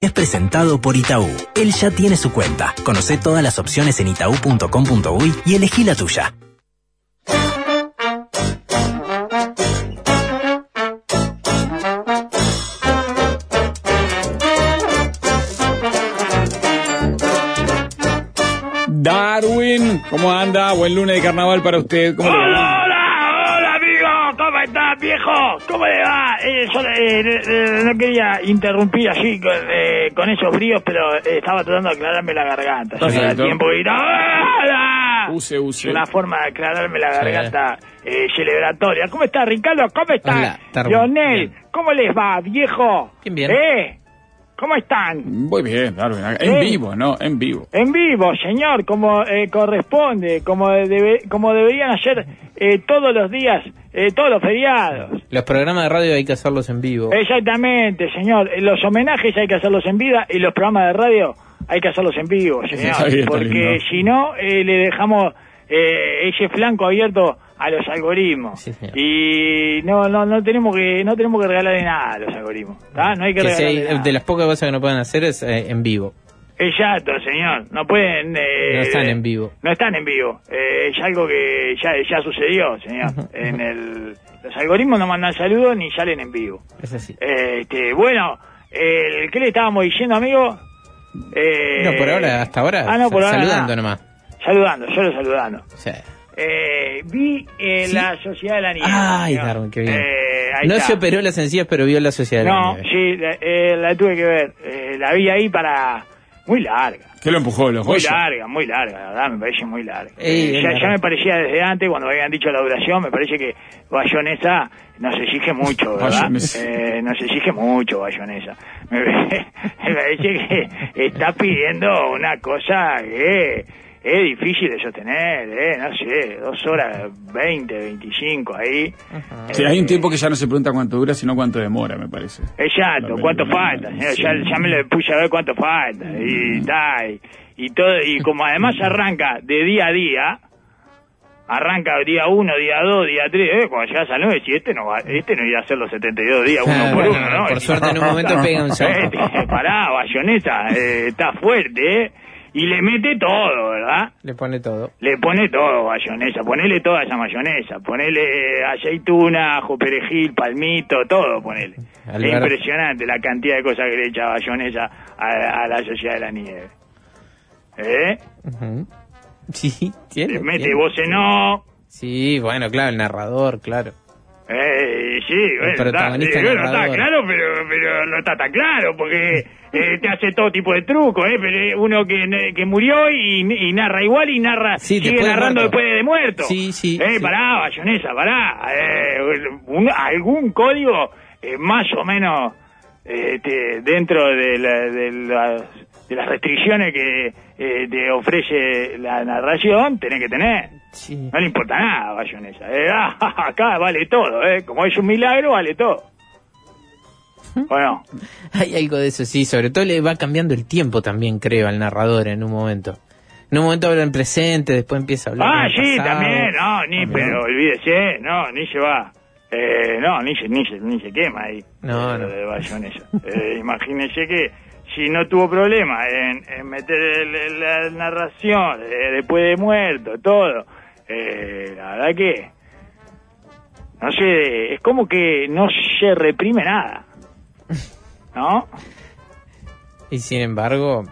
Es presentado por Itaú. Él ya tiene su cuenta. Conoce todas las opciones en itaú.com.uy y elegí la tuya. Darwin, ¿cómo anda? Buen lunes de carnaval para usted. ¿Cómo le va? ¿Cómo estás, viejo? ¿Cómo le va? Eh, yo eh, eh, no quería interrumpir así con, eh, con esos fríos, pero eh, estaba tratando de aclararme la garganta. Da Perfecto. tiempo. ¡Hola! Use, use. Es una forma de aclararme la garganta eh, celebratoria. ¿Cómo está, Ricardo? ¿Cómo está? Hola, Bien. ¿cómo les va, viejo? Bien, bien. ¿Eh? ¿Cómo están? Muy bien, Darwin. En vivo, ¿no? En vivo. En vivo, señor, como eh, corresponde, como, debe- como deberían hacer eh, todos los días, eh, todos los feriados. Los programas de radio hay que hacerlos en vivo. Exactamente, señor. Eh, Los homenajes hay que hacerlos en vida y los programas de radio hay que hacerlos en vivo, señor. Está bien, está porque si no, eh, le dejamos eh, ese flanco abierto a los algoritmos. Sí, y no, no, no tenemos que, no tenemos que regalarle nada a los algoritmos. ¿tá? No hay que, Que si regalarle hay- nada. de las pocas cosas que no pueden hacer es eh, en vivo. Exacto, señor. No pueden. eh, No están en vivo. No están en vivo. Eh, es algo que ya, ya sucedió, señor. en el, los algoritmos no mandan saludos ni salen en vivo. Es así. Eh, Este, bueno, el, ¿qué le estábamos diciendo, amigo? Eh, no, por ahora, hasta ahora, Ah, no, por ahora saludando nada. nomás. Saludando, solo saludando. Sea, Eh, vi eh, Sí. la Sociedad de la Nieve. Ay. Darwin, qué bien. Eh, no está. se operó las encías, pero vio la sociedad de la No, nieve. sí, la, eh, la tuve que ver. Eh, la vi ahí para... Muy larga. ¿Qué lo empujó? ¿Los Muy larga, muy larga, la verdad, me parece muy larga. Ey, Eh, ya, larga. ya me parecía desde antes, cuando habían dicho la duración, me parece que Bayonesa nos exige mucho, ¿verdad? Eh, nos exige mucho Bayonesa. Me, me parece que está pidiendo una cosa que es difícil de sostener, ¿eh? No sé, dos horas, 20, 25 ahí. Sí, hay un tiempo que ya no se pregunta cuánto dura, sino cuánto demora, me parece. Exacto, ¿cuánto falta? sí. Ya, ya me lo puse a ver cuánto falta. Y, ta, y, y todo, y como además arranca de día a día, arranca día 1, día 2, día 3, eh, cuando llegas al 9, si este no va, este no iba a hacer los 72 días uno Ah, por uno, ¿no? por suerte en un momento pega un salto. Este, pará, bayoneta, eh, está fuerte, ¿eh? Y le mete todo, ¿verdad? Le pone todo. Le pone todo mayonesa, ponele toda esa mayonesa, ponele aceituna, ajo, perejil, palmito, todo ponele. Es impresionante la cantidad de cosas que le echa mayonesa a, a la sociedad de la nieve. ¿Eh? Ujú. Sí, tiene. Le mete tiene. voz en no. Sí, bueno, claro, el narrador, claro. Eh, sí, bueno, está, protagonista sí, bueno, está narrador. claro, pero, pero no está tan claro, porque eh, te hace todo tipo de trucos, ¿eh? Pero eh, uno que, que murió y, y narra igual y narra, Sí, sigue de narrando después de muerto. Sí, sí, Eh, sí. pará, bayonesa, pará. Eh, un- algún código eh, más o menos eh, este, dentro de, la- de, las- de las restricciones que eh, te ofrece la narración, tenés que tener. Sí. No le importa nada, Bayonesa. Eh, ah, acá vale todo, ¿eh? Como es un milagro, vale todo. Bueno, Hay algo de eso, sí. Sobre todo le va cambiando el tiempo también, creo, al narrador en un momento. En un momento habla en presente, después empieza a hablar. ah, sí, pasado. también, no, ni, También. pero olvídese, no, ni se va. Eh, no, ni se, ni se, ni se quema ahí. No, eh, no. lo de Bayonesa. Eh, imagínese que si no tuvo problema en, en meter el- el- la narración eh, después de muerto, todo, eh, la verdad que, no sé, es como que no se reprime nada. ¿No? Y sin embargo,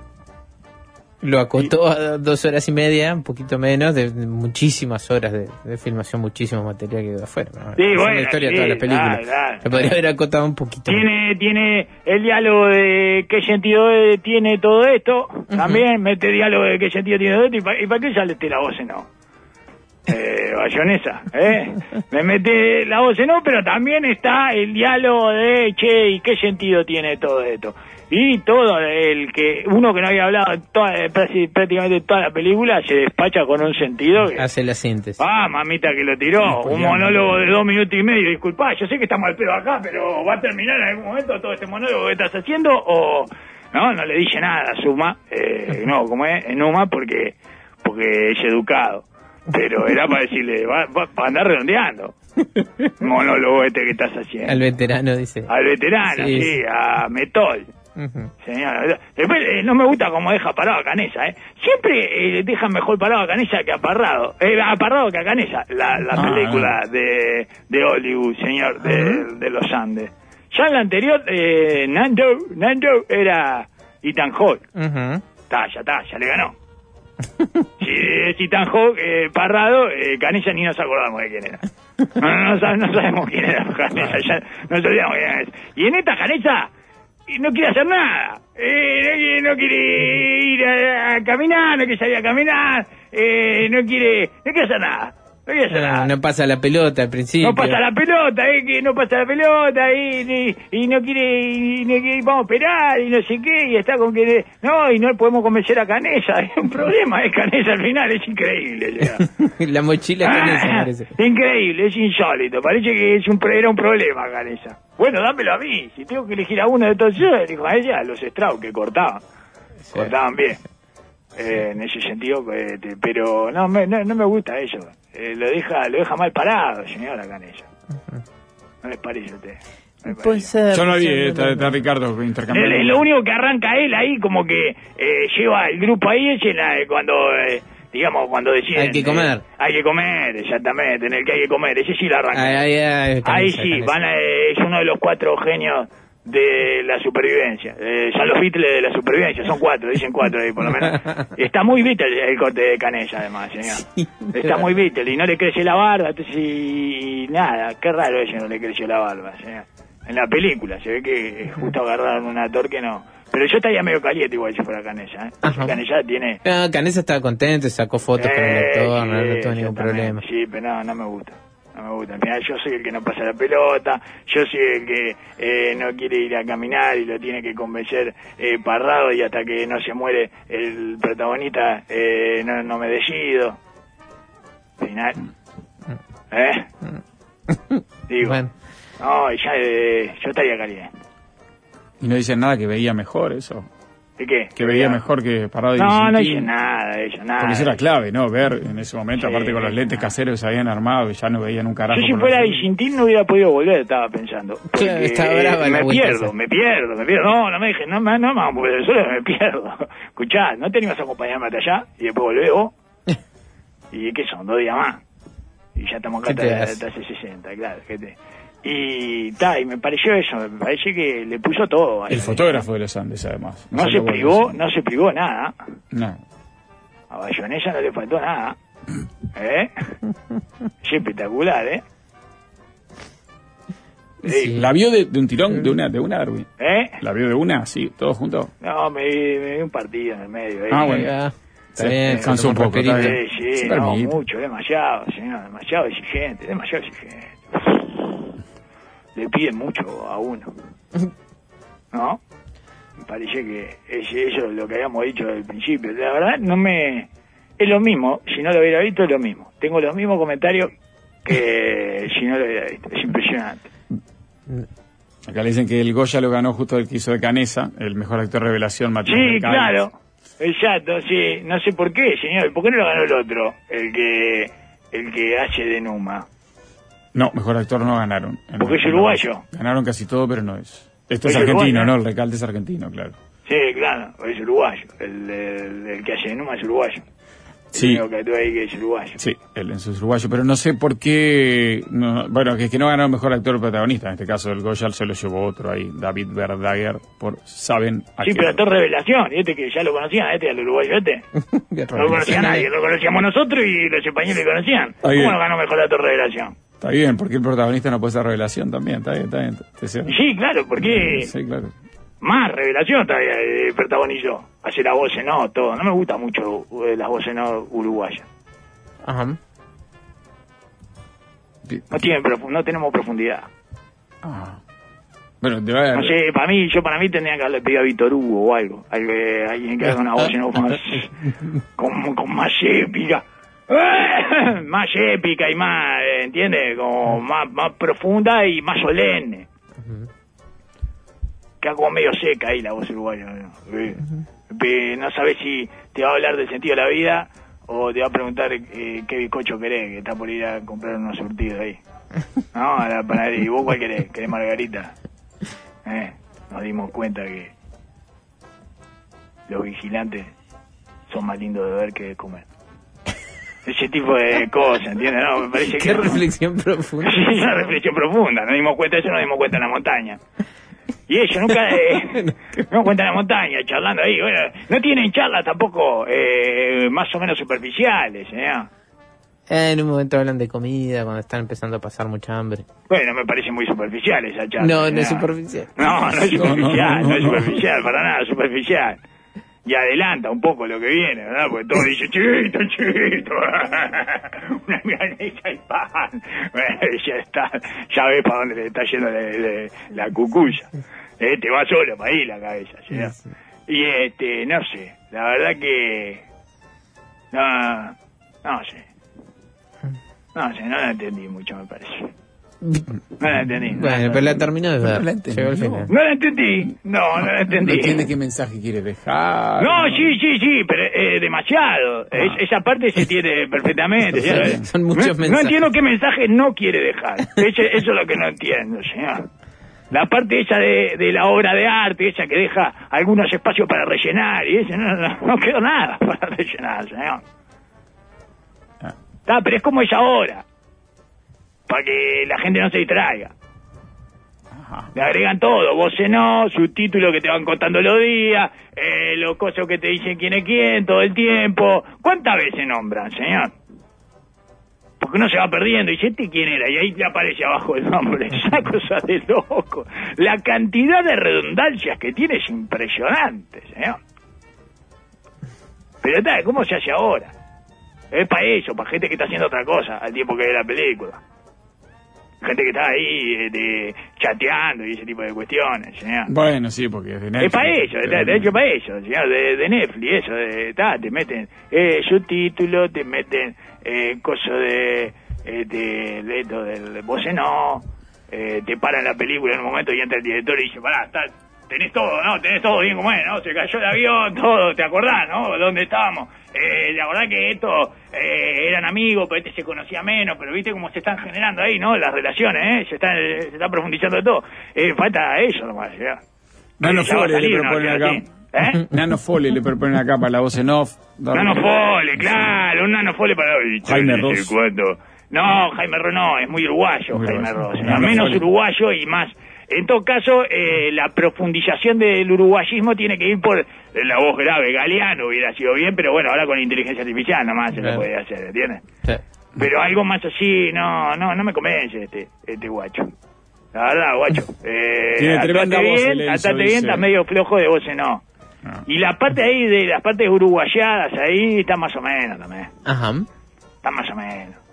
lo acotó a dos horas y media, un poquito menos, de, de muchísimas horas de, de filmación, muchísimo material que quedó afuera. ¿no? Sí, Es bueno, una historia sí, toda la película. claro, podría haber acotado un poquito. más. Tiene, tiene el diálogo de qué sentido tiene todo esto. También mete diálogo de qué sentido tiene todo esto. ¿Y para, para qué sale este la voz no? Eh, bayonesa, ¿eh? Me mete la voz en no, pero también está el diálogo de, che, ¿y qué sentido tiene todo esto? Y todo el que, uno que no había hablado toda, eh, prácti- prácticamente toda la película, se despacha con un sentido que... Hace la síntesis. Ah, mamita que lo tiró. Un monólogo de dos minutos y medio. Disculpa, yo sé que estamos al pedo acá, pero ¿va a terminar en algún momento todo este monólogo que estás haciendo? O. No, no le dice nada a Suma. Eh, no, como es, Numa, porque, porque es educado. Pero era para decirle, va, va, para andar redondeando. Monólogo este que estás haciendo. Al veterano dice. Al veterano, Sí, a Metol. Ujú. Señor, después eh, no me gusta cómo deja parado a Canesa, ¿eh? Siempre eh, deja mejor parado a Canesa que a Parrado. Eh, a Parrado que a Canesa, la, la Ah, película de, de Hollywood, señor, de, de los Andes. Ya en la anterior, eh, Nando, Nando era Ethan Hawke. Ujú. Está, ya está, ya le ganó. si es Ethan Hawke, eh, Parrado, eh, ni nos acordamos de quién era. No, no, no sab- no sabemos quién era Canesa, ya nos olvidamos quién es. Y en esta Canesa y no quiere hacer nada. Eh, no, no quiere ir a, a caminar, no quiere salir a caminar, eh, no quiere, no quiere hacer nada. No nada. no pasa la pelota al principio. No pasa la pelota, eh, que no pasa la pelota, y, y, y no quiere, y, quiere- vamos a esperar, y no sé qué, y está con que, no, y no podemos convencer a Canesa, es un problema, es Canesa al final, es increíble. la mochila con eso, Ah, parece. Increíble, es insólito, parece que es un, era un problema Canesa. Bueno, dámelo a mí, si tengo que elegir a uno de todos yo, elijo a ella, los Strauss que cortaban, cortaban bien. Eh, en ese sentido, eh, te- pero no me, no, no me gusta eso. Eh, lo deja lo deja mal parado, señora Canella. ¿No les parece a usted? Ser. Yo no puede vi, eh, está, está Ricardo intercambiando. lo único que arranca él ahí, como que eh, lleva el grupo ahí, es en la- cuando, eh, digamos, cuando deciden... Hay que comer. eh, hay que comer, exactamente, en el que hay que comer, ese sí lo arranca. Ahí, ahí, ahí, Ahí Canesa, sí, van a- es uno de los cuatro genios de la supervivencia. Eh, son los Beatles de la supervivencia, son cuatro, dicen cuatro ahí por lo menos. Está muy Beatle el corte de Canella además, señor. Está muy Beatle y no le crece la barba, entonces y nada, qué raro eso no le creció la barba, señor. En la película se ve que eh, justo agarraron un actor que no. Pero yo estaría medio caliente igual si fuera Canella, ¿eh? Canella tiene... Ah, Canesa estaba contento, sacó fotos con el Eh, actor, no, no sí, tuvo ningún problema. Sí, pero no, no me gusta. No me gusta. Yo soy el que no pasa la pelota, yo soy el que eh, no quiere ir a caminar y lo tiene que convencer eh, parrado y hasta que no se muere el protagonista eh, no, no me decido. Final. ¿Eh? Digo, Bueno, no, y ya, eh, yo estaría caliente. Y no dicen nada que veía mejor eso. ¿De qué? Que veía mejor que Parado y No, no hice nada de eso, nada. Porque eso era clave, ¿no? Ver en ese momento, Sí, aparte con los lentes nada. caseros que se habían armado, que ya no veían un carajo. Yo si fuera Vicentín no hubiera podido volver, estaba pensando. Porque Claro, está brava la me vuelta pierdo, esa. me pierdo, me pierdo. No, no me dejes, no, me- no, no, porque solo me pierdo. Escuchá, ¿no te ibas a acompañarme hasta allá? Y después volvés vos. ¿Y qué son? Dos días más. Y ya estamos acá ¿Qué te hasta, hasta hace 60, claro. ¿qué te- Y, ta, y me pareció eso, me parece que le puso todo. a El fotógrafo de los Andes, además. No se privó, no se privó nada. No. A Bayonesa no le faltó nada. ¿Eh? Es espectacular, ¿eh? Sí. ¿La vio de, de un tirón? ¿De una, de una, Darwin? ¿Eh? ¿La vio de una? Sí, todos juntos. No, me vi, me vi un partido en el medio. ahí. Ah, bueno. está bien, descansó un poco. Sí, sí, no, mucho, demasiado, señor, demasiado exigente, demasiado exigente. Le piden mucho a uno. ¿No? Me parece que es eso es lo que habíamos dicho desde el principio. La verdad, no me... Es lo mismo, si no lo hubiera visto es lo mismo. Tengo los mismos comentarios que si no lo hubiera visto. Es impresionante. Acá le dicen que el Goya lo ganó justo el que hizo de Canesa, el mejor actor revelación, Matías Sí, claro. Exacto, sí. No sé por qué, señor. ¿Por qué no lo ganó el otro? El que el que hace de Numa. No, mejor actor no ganaron. Porque es uruguayo. Ganaron casi todo, pero no es. Esto Es es argentino, uruguayo. ¿no? El recalde es argentino, claro. Sí, claro, es uruguayo. El, el- el que hace Numa es uruguayo. Sí. El que ahí que es uruguayo. Sí, él en su uruguayo, pero no sé por qué. no- bueno, que es que no ganó mejor actor protagonista. En este caso, el Goya se lo llevó otro ahí, David Verdaguer, por Saben a Sí, pero actor revelación. Y este que ya lo conocían, este al uruguayo este. No lo conocía nadie, lo conocíamos nosotros y los españoles lo conocían. Ahí ¿Cómo no ganó mejor actor revelación? Está bien, porque el protagonista no puede ser revelación también. Está bien, está bien. Te Sí, claro, porque Sí, claro. más revelación todavía eh, protagonizó. Hace la voz en no, todo. No me gusta mucho eh, las voces no uruguayas. Ajá. No, tienen no tenemos profundidad. Ah. Bueno, debe haber- No sé, para mí, yo para mí tendría que haberle pedido a Víctor Hugo o algo. eh, alguien que haga una voz en off más, con, con más épica. más épica y más, eh, ¿entiendes? Como más, más profunda y más solemne. Queda como medio seca ahí la voz uruguaya. ¿no? Eh, eh, No sabes si te va a hablar del sentido de la vida o te va a preguntar eh, qué bizcocho querés, que está por ir a comprar unos surtidos ahí. No, a la panadería. ¿Y vos cuál querés? ¿Querés margarita? Eh, nos dimos cuenta que los vigilantes son más lindos de ver que de comer. Ese tipo de cosas, ¿entiendes? No, me parece Qué que... reflexión profunda. Sí, una reflexión profunda. Nos dimos cuenta de eso, nos dimos cuenta en la montaña. Y ellos nunca eh, nos dimos cuenta en la montaña, charlando ahí. Bueno, no tienen charlas tampoco eh, más o menos superficiales, ¿eh? Eh, en un momento hablan de comida, cuando están empezando a pasar mucha hambre. Bueno, me parece muy superficial esa charla. No, no ¿eh? es superficial. No, no es No, no, superficial, no, no, es no. superficial, para nada, superficial. Y adelanta un poco lo que viene, ¿verdad? Porque todo dice, chito, chito, una milanesa y pan. Bueno, ya está, ya ves para dónde le está yendo de- la cucuya. Eh, te va solo para ahí la cabeza, ¿sí? Sí, sí. Y este, no sé, la verdad que... No, no sé. No sé, no la entendí mucho, me parece. No la entendí. no la Bueno, pero la terminó de No ver. la entendí, Llegó al no. final. No la entendí. No, no la No entendí. entiende qué mensaje quiere dejar. No, sí, sí, sí, pero eh, demasiado. Ah. Es- esa parte se entiende perfectamente. Son muchos no, mensajes. No entiendo qué mensaje no quiere dejar. Eso, eso es lo que no entiendo, señor. La parte esa de, de la obra de arte, esa que deja algunos espacios para rellenar, y eso, no, no, no quedó nada para rellenar, señor. Ah. Está, pero es como es ahora. Para que la gente no se distraiga. Ajá. Le agregan todo, vos no, subtítulos que te van contando los días, eh, los cosas que te dicen quién es quién todo el tiempo. ¿Cuántas veces nombran, señor? Porque uno se va perdiendo y dice, ¿este quién era? Y ahí te aparece abajo el nombre. Esa cosa de loco. La cantidad de redundancias que tiene es impresionante, señor. Pero está, ¿cómo se hace ahora? Es para eso, para gente que está haciendo otra cosa al tiempo que ve la película. Gente que está ahí de- chateando y ese tipo de cuestiones, señor. Bueno, sí, porque es de Netflix. Es para pero- de, de hecho para señor, de, de Netflix, eso, de, ta, te meten eh, subtítulos, te meten eh, cosas de, eh, de, de esto del voce no, eh, te paran la película en un momento y entra el director y dice, pará, está, tenés todo, ¿no? Tenés todo bien como es, ¿no? Se cayó el avión, todo, ¿te acordás, no? ¿Dónde estábamos? Eh, la verdad que estos eh, eran amigos, pero este se conocía menos, pero viste cómo se están generando ahí, ¿no? Las relaciones, ¿eh? Se están, se está profundizando todo. Eh, falta eso nomás, ya. Nano a Fole le proponen acá. ¿Eh? Nano Fole le proponen acá para la voz en off. Nanofole, claro, un nanofole para hoy. Jaime Ross. No, Jaime Ross no, es muy uruguayo Muy Jaime. Ross. Nanofole. menos uruguayo y más. En todo caso, eh, la profundización del uruguayismo tiene que ir por la voz grave. Galeano hubiera sido bien, pero bueno, ahora con inteligencia artificial nada más se lo puede hacer, ¿entiendes? Sí. Pero algo más así, no, no, no me convence este, este guacho. La verdad, guacho. Eh, Tiene tremenda voz, bien, bien, dice. está medio flojo de voces, no. Ah. Y la parte ahí de las partes uruguayadas ahí está más o menos también. Ajá. Está más o menos.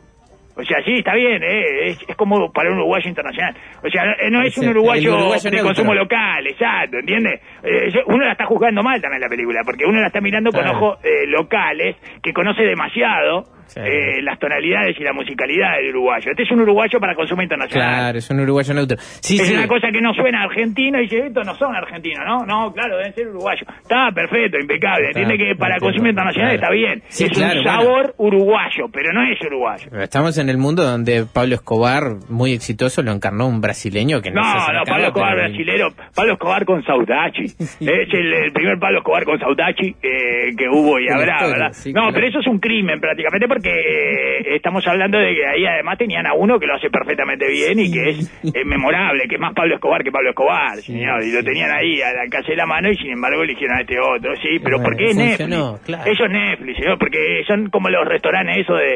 O sea, sí, está bien, ¿eh? es, es como para un uruguayo internacional. O sea, eh, no es un uruguayo, uruguayo de consumo local, exacto, ¿entiendes? Eh, uno la está juzgando mal también la película, porque uno la está mirando con ojos eh, locales, que conoce demasiado Sí. eh, las tonalidades y la musicalidad del uruguayo. Este es un uruguayo para consumo internacional. Claro, es un uruguayo neutro. Sí, es sí. una cosa que no suena argentino y dice, estos no son argentinos, ¿no? No, claro, deben ser uruguayos. Está perfecto, impecable. Entiende que para consumo internacional claro. está bien. Sí, es claro, un bueno. sabor uruguayo, pero no es uruguayo. Pero Estamos en el mundo donde Pablo Escobar, muy exitoso, lo encarnó un brasileño que no, No, no, Pablo Escobar brasilero, Pablo Escobar con Saudachi. Es el, el primer Pablo Escobar con Saudachi eh, que hubo y habrá, ¿verdad? no, pero eso es un crimen prácticamente porque eh, estamos hablando de que ahí además tenían a uno que lo hace perfectamente bien y que es memorable, que es más Pablo Escobar que Pablo Escobar, señor. Y lo sí, tenían ahí al alcance de la mano y sin embargo eligieron a este otro, sí, pero Bueno, porque es funcionó, Netflix. claro. Ellos Netflix, señor, porque son como los restaurantes eso de,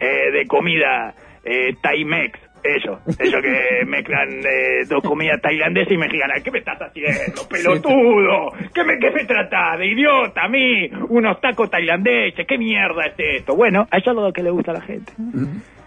eh, de comida eh, Thai-Mex. Eso, eso que mezclan eh, dos comidas tailandesas y mexicanas. ¿Qué me estás haciendo, pelotudo? ¿Qué me, qué me tratás? ¿De idiota a mí? Unos tacos tailandeses. ¿Qué mierda es esto? Bueno, eso es lo que le gusta a la gente.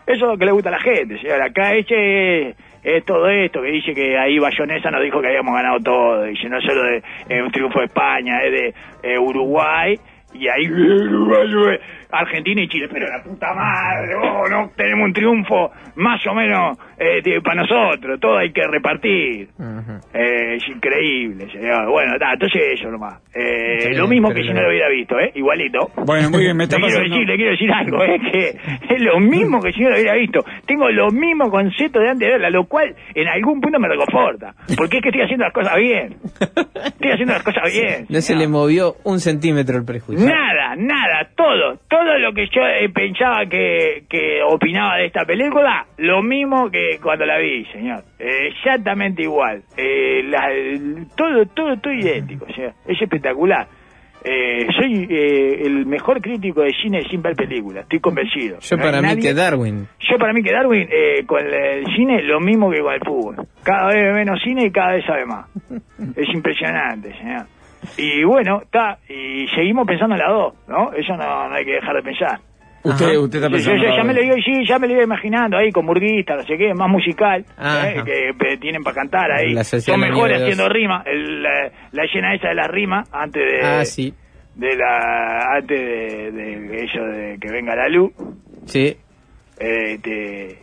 Eso es lo que le gusta a la gente, señor. Acá eche es todo esto que dice que ahí Bayonesa nos dijo que habíamos ganado todo. Dice no solo de eh, un triunfo de España, es de eh, Uruguay Y ahí, Argentina y Chile, pero la puta madre, oh, no tenemos un triunfo más o menos eh, para nosotros, todo hay que repartir. Eh, es increíble, señor. Bueno, entonces eso nomás. Eh, lo mismo que si no lo hubiera visto, ¿eh? Igualito. Bueno, muy bien, me está Le quiero, pasando. decir, le quiero decir algo, es que es lo mismo que si no lo hubiera visto. Tengo los mismos conceptos de antes de verla, lo cual en algún punto me reconforta. Porque es que estoy haciendo las cosas bien. Estoy haciendo las cosas bien. No se le movió un centímetro el prejuicio. Nada, nada, todo, todo lo que yo eh, pensaba que, que opinaba de esta película, lo mismo que cuando la vi, señor. Eh, exactamente igual. Eh, la- todo, todo, todo idéntico, señor. Es espectacular. Eh, soy eh, el mejor crítico de cine sin ver películas, estoy convencido. Yo No para mí nadie- que Darwin. yo para mí que Darwin eh, con el cine lo mismo que con el fútbol. Cada vez ve menos cine y cada vez sabe más. Es impresionante, señor. Y bueno, está, y seguimos pensando en la dos, ¿no? Eso no, no hay que dejar de pensar. Usted, usted está Yo, pensando. yo ya me lo iba, sí, ya me lo iba imaginando ahí con burguista, no sé qué, más musical. ¿eh? que pe- tienen para cantar ahí. Son mejores haciendo rima, el, la, la escena esa de la rima antes de Ah, sí. de la antes de, de eso de que venga la luz. Sí. Este,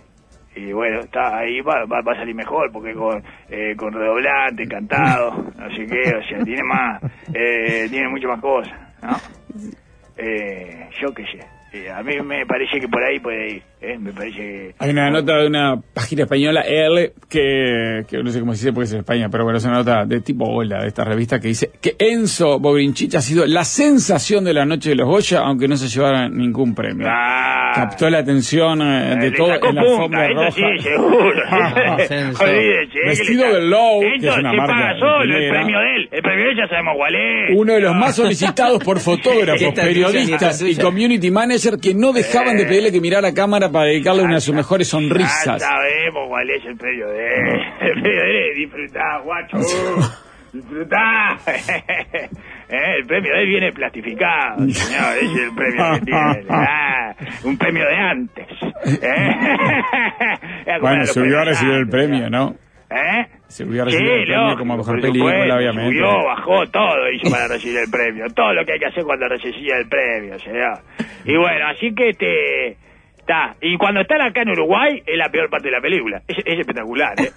y bueno, está ahí va, va, va a salir mejor porque con, eh, con redoblante, cantado, no sé qué, o sea, tiene más, eh, tiene mucho más cosas, ¿no? Eh, yo qué sé. A mí me parece que por ahí puede ir, ¿eh? Me parece que... Hay una nota de una página española, L, que, que no sé cómo se dice porque es en España, pero bueno, es una nota de tipo Hola, de esta revista, que dice que Enzo Bobrinchich ha sido la sensación de la noche de los Goya, aunque no se llevara ningún premio. Ah, Captó la atención eh, de le todo en la punta, alfombra roja. sí, seguro. Olvídese, ¿eh? Vestido que de Lowe, que Esto es una se marca paga solo, el premio de él. El premio de él ya sabemos cuál es. Uno de los más solicitados por fotógrafos, periodistas y community manager que no dejaban de pedirle que mirara a cámara para dedicarle una de sus mejores Ya sonrisas. sabemos cuál es el premio de él. El premio de disfrutá, guacho. Disfrutá. Eh, el premio de él viene plastificado, señor. Ese es el premio que tiene. Ah, un premio de antes. Eh. Bueno, subió a recibir el premio, ya. ¿no? ¿Eh? Subió a recibir el premio como mejor película, obviamente. Subió, bajó, todo hizo para recibir el premio. Todo lo que hay que hacer cuando recibe el premio, señor. Y bueno, así que este... Está. Y cuando están acá en Uruguay, es la peor parte de la película. Es, es espectacular, ¿eh?